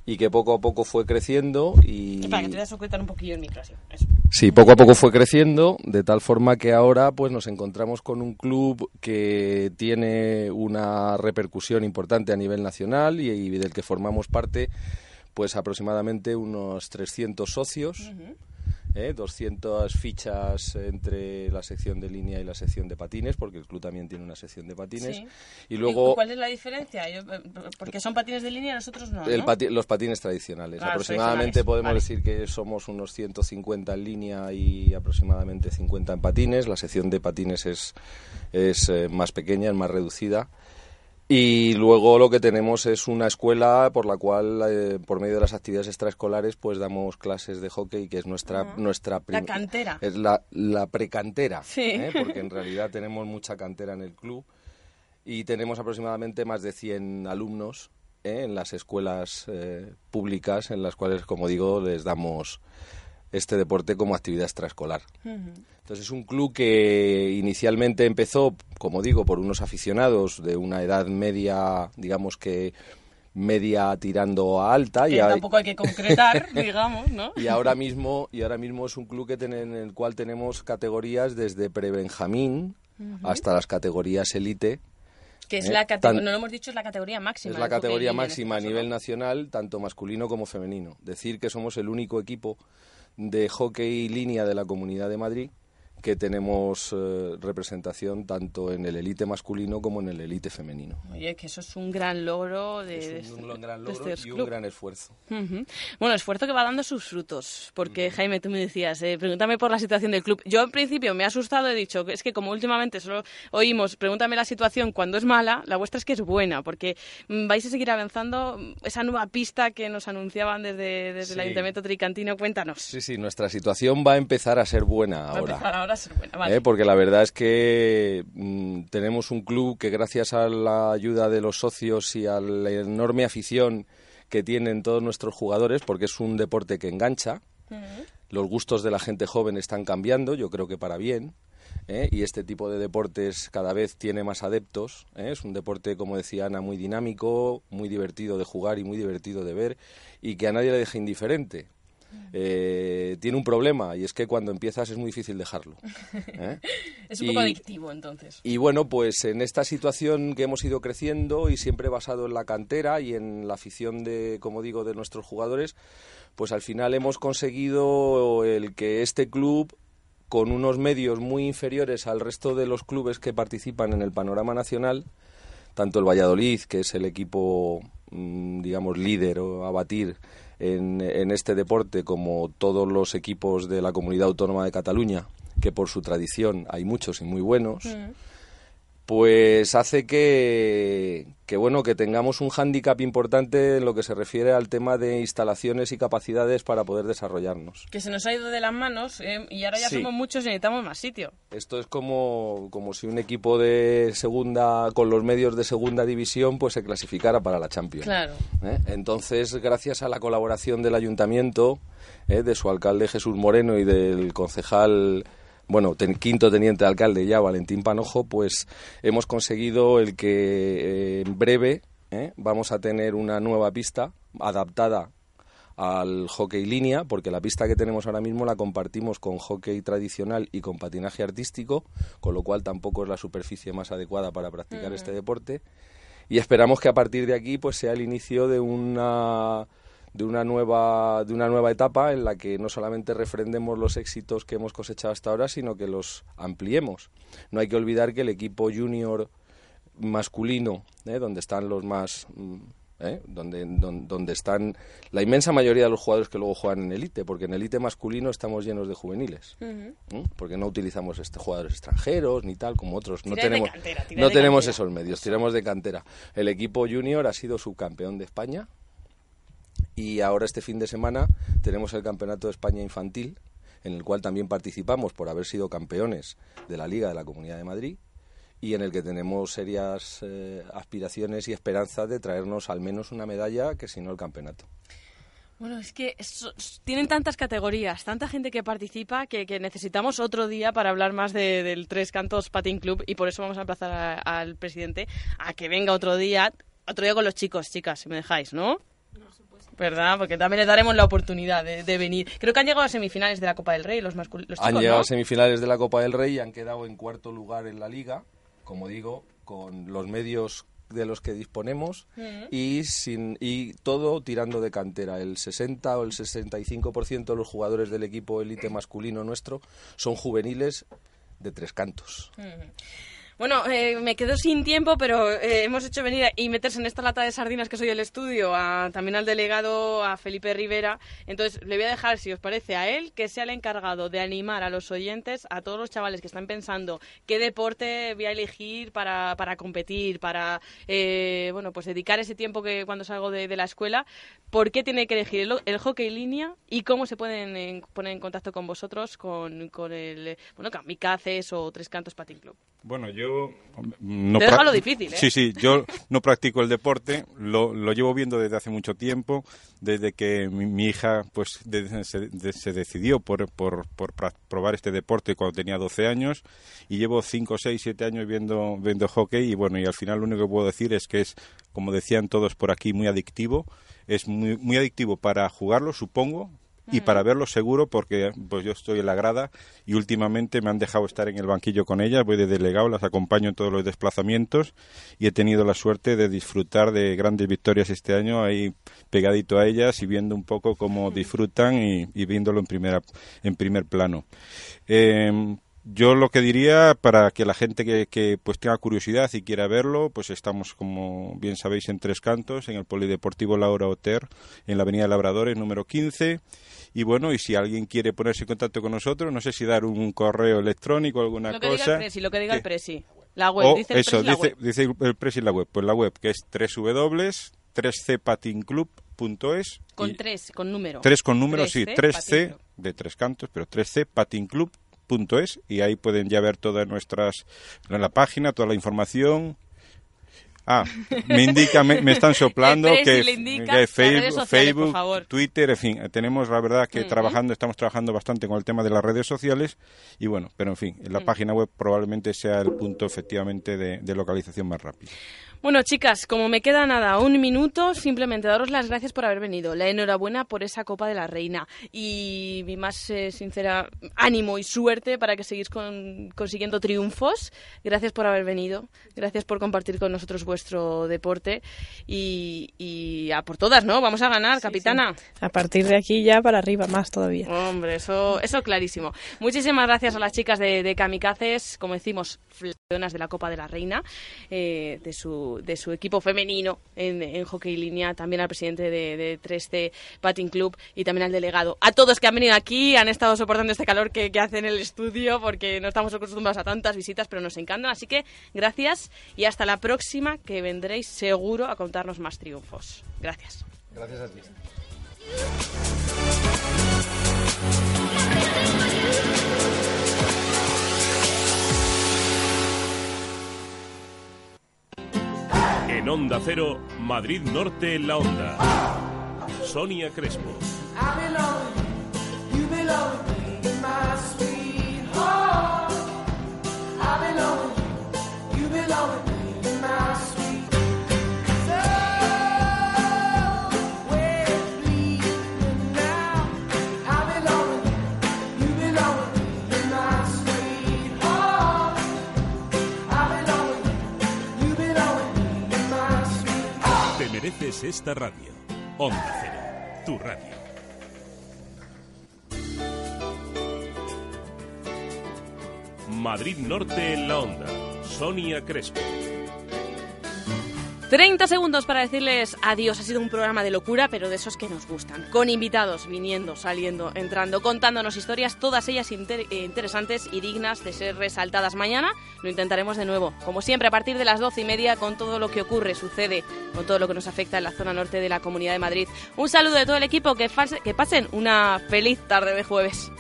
y que poco a poco fue creciendo y Para que te das cuenta un poquillo el micro así. Eso. Sí, poco a poco fue creciendo, de tal forma que ahora pues nos encontramos con un club que tiene una repercusión importante a nivel nacional y, del que formamos parte pues aproximadamente unos 300 socios, ¿eh? 200 fichas entre la sección de línea y la sección de patines, porque el club también tiene una sección de patines. Sí. Y luego ¿Cuál es la diferencia? Yo, eh, porque son patines de línea y nosotros no, el ¿no? pati- los patines tradicionales. Aproximadamente tradicionales, podemos vale. decir que somos unos 150 en línea y aproximadamente 50 en patines. La sección de patines es, es eh, más pequeña, es más reducida. Y luego lo que tenemos es una escuela por la cual, eh, por medio de las actividades extraescolares, pues damos clases de hockey, que es nuestra, nuestra la cantera. Es la, la precantera, Sí. ¿eh? porque en realidad tenemos mucha cantera en el club y tenemos aproximadamente más de 100 alumnos ¿eh? en las escuelas eh, públicas en las cuales, como digo, les damos este deporte como actividad extraescolar. Entonces es un club que inicialmente empezó, como digo, por unos aficionados de una edad media, digamos que media tirando a alta. Que y tampoco hay que concretar, digamos, ¿no? y ahora mismo y ahora mismo es un club que ten- en el cual tenemos categorías desde prebenjamín Ujú. hasta las categorías elite. Que es ¿eh? la categoría, Tan- no lo hemos dicho, es la categoría máxima. es la categoría este máxima a nivel nacional, tanto masculino como femenino. Decir que somos el único equipo de hockey línea de la Comunidad de Madrid que tenemos eh, representación tanto en el elite masculino como en el elite femenino. Oye, que eso es un gran logro de, Es un, este- un gran de logro este y un club. gran esfuerzo. Bueno, esfuerzo que va dando sus frutos, porque Jaime, tú me decías, eh, pregúntame por la situación del club. Yo al principio me he asustado, he dicho, que es que como últimamente solo oímos, pregúntame la situación cuando es mala, la vuestra es que es buena, porque mm, vais a seguir avanzando mm, esa nueva pista que nos anunciaban desde, desde el Sí. Ayuntamiento Tricantino. Cuéntanos. Sí, sí, nuestra situación va a empezar a ser buena Va a ahora. Ser buena, vale. ¿eh? porque la verdad es que mm, tenemos un club que gracias a la ayuda de los socios y a la enorme afición que tienen todos nuestros jugadores, porque es un deporte que engancha, los gustos de la gente joven están cambiando, yo creo que para bien. ¿eh? Y este tipo de deportes cada vez tiene más adeptos. ¿eh? Es un deporte, como decía Ana, muy dinámico, muy divertido de jugar y muy divertido de ver y que a nadie le deja indiferente. Eh, tiene un problema y es que cuando empiezas es muy difícil dejarlo. ¿eh? es un Y- poco adictivo, entonces. y bueno, pues en esta situación que hemos ido creciendo y siempre basado en la cantera y en la afición de, como digo, de nuestros jugadores, pues al final hemos conseguido el que este club con unos medios muy inferiores al resto de los clubes que participan en el panorama nacional, tanto el Valladolid, que es el equipo, mm, digamos, líder o a batir en, en este deporte, como todos los equipos de la Comunidad Autónoma de Cataluña, que por su tradición hay muchos y muy buenos, pues hace que, que bueno que tengamos un hándicap importante en lo que se refiere al tema de instalaciones y capacidades para poder desarrollarnos. Que se nos ha ido de las manos eh, y ahora ya Sí. somos muchos y necesitamos más sitio. Esto es como, como si un equipo de segunda, con los medios de segunda división, pues se clasificara para la Champions. Claro. ¿eh? Entonces, gracias a la colaboración del ayuntamiento, ¿eh? de su alcalde Jesús Moreno y del concejal, bueno, ten- quinto teniente de alcalde ya, Valentín Panojo, pues hemos conseguido el que eh, en breve ¿eh? vamos a tener una nueva pista adaptada al hockey línea, porque la pista que tenemos ahora mismo la compartimos con hockey tradicional y con patinaje artístico, con lo cual tampoco es la superficie más adecuada para practicar este deporte. Y esperamos que a partir de aquí pues sea el inicio de una de una nueva de una nueva etapa en la que no solamente refrendemos los éxitos que hemos cosechado hasta ahora, sino que los ampliemos. No hay que olvidar que el equipo junior masculino, ¿eh? donde están los más mm, ¿eh? donde, donde, están la inmensa mayoría de los jugadores que luego juegan en élite, porque en élite masculino estamos llenos de juveniles, porque no utilizamos este jugadores extranjeros ni tal como otros, no tenemos, no tenemos esos medios, tiramos de cantera. El equipo junior ha sido subcampeón de España y ahora este fin de semana tenemos el campeonato de España infantil en el cual también participamos por haber sido campeones de la Liga de la Comunidad de Madrid y en el que tenemos serias eh, aspiraciones y esperanzas de traernos al menos una medalla que si no el campeonato. Bueno, es que tienen tantas categorías, tanta gente que participa que, necesitamos otro día para hablar más del Tres Cantos Patin Club y por eso vamos a emplazar al presidente a que venga otro día, otro día con los chicos, chicas, si me dejáis, ¿no? ¿Verdad? Porque también les daremos la oportunidad de, venir. Creo que han llegado a semifinales de la Copa del Rey los, los chicos, Han llegado a semifinales de la Copa del Rey y han quedado en cuarto lugar en la liga como digo, con los medios de los que disponemos y sin y todo tirando de cantera. El 60 o el 65% de los jugadores del equipo élite masculino nuestro son juveniles de tres cantos. Bueno, eh, me quedo sin tiempo, pero eh, hemos hecho venir y meterse en esta lata de sardinas que soy el estudio, a, también al delegado, a Felipe Rivera. Entonces, le voy a dejar, si os parece, a él que sea el encargado de animar a los oyentes, a todos los chavales que están pensando qué deporte voy a elegir para, para competir, para, eh, bueno, pues dedicar ese tiempo que cuando salgo de, la escuela, por qué tiene que elegir el, el hockey línea y cómo se pueden poner en contacto con vosotros, con, con el, bueno, Kamikazes o Tres Cantos Patin Club. Bueno, yo... No Te lo difícil, ¿eh? Sí, sí, yo no practico el deporte, lo, lo llevo viendo desde hace mucho tiempo, desde que mi, hija pues se, decidió por, por, por, probar este deporte cuando tenía 12 años y llevo 5, 6, 7 años viendo, viendo hockey y bueno, y al final lo único que puedo decir es que es, como decían todos por aquí, muy adictivo, es muy, muy adictivo para jugarlo, supongo, y para verlo seguro porque pues yo estoy en la grada y últimamente me han dejado estar en el banquillo con ellas, voy de delegado, las acompaño en todos los desplazamientos y he tenido la suerte de disfrutar de grandes victorias este año ahí pegadito a ellas y viendo un poco cómo disfrutan y, viéndolo en primera en primer plano. Em, yo lo que diría para que la gente que, que, pues tenga curiosidad y quiera verlo, pues estamos como bien sabéis en Tres Cantos, en el Polideportivo Laura Oter, en la Avenida Labradores número 15 y bueno, y si alguien quiere ponerse en contacto con nosotros, no sé si dar un correo electrónico o alguna lo que cosa. Diga el presi, lo que diga el Presi. La web, dice el eso, dice, la web. dice el Presi la web. Pues la web que es www.3cpatinclub.es. Con tres, con número. Tres con número, sí. 3C de tres cantos, pero 3C patinclub.es y ahí pueden ya ver todas nuestras en la página toda la información Ah, me indica, me, están soplando que, Facebook, Twitter, en fin, tenemos la verdad que trabajando, estamos trabajando bastante con el tema de las redes sociales y bueno, pero en fin, la página web probablemente sea el punto efectivamente de localización más rápido. Bueno, chicas, como me queda nada, un minuto, simplemente daros las gracias por haber venido. La enhorabuena por esa Copa de la Reina. Y mi más eh, sincera ánimo y suerte para que seguís consiguiendo triunfos. Gracias por haber venido. Gracias por compartir con nosotros vuestro deporte. Y, a por todas, ¿no? Vamos a ganar, capitana. A partir de aquí ya para arriba, más todavía. Hombre, eso, eso clarísimo. Muchísimas gracias a las chicas de, de Kamikazes, como decimos, fleonas de la Copa de la Reina, eh, de su de su equipo femenino en, en hockey línea, también al presidente de, 3C Patting Club y también al delegado. A todos que han venido aquí, han estado soportando este calor que, que hace en el estudio porque no estamos acostumbrados a tantas visitas, pero nos encantan. Así que gracias y hasta la próxima que vendréis seguro a contarnos más triunfos. Gracias. Gracias a ti. En Onda Cero, Madrid Norte, La Onda. Sonia Crespo. Te mereces esta radio. Onda Cero, tu radio. Madrid Norte en la Onda. Sonia Crespo. 30 segundos para decirles adiós. Ha sido un programa de locura, pero de esos que nos gustan. Con invitados viniendo, saliendo, entrando, contándonos historias, todas ellas eh, interesantes y dignas de ser resaltadas. Mañana lo intentaremos de nuevo. Como siempre, a partir de las 12 y media, con todo lo que ocurre, sucede, con todo lo que nos afecta en la zona norte de la Comunidad de Madrid. Un saludo de todo el equipo. Que, que pasen una feliz tarde de jueves.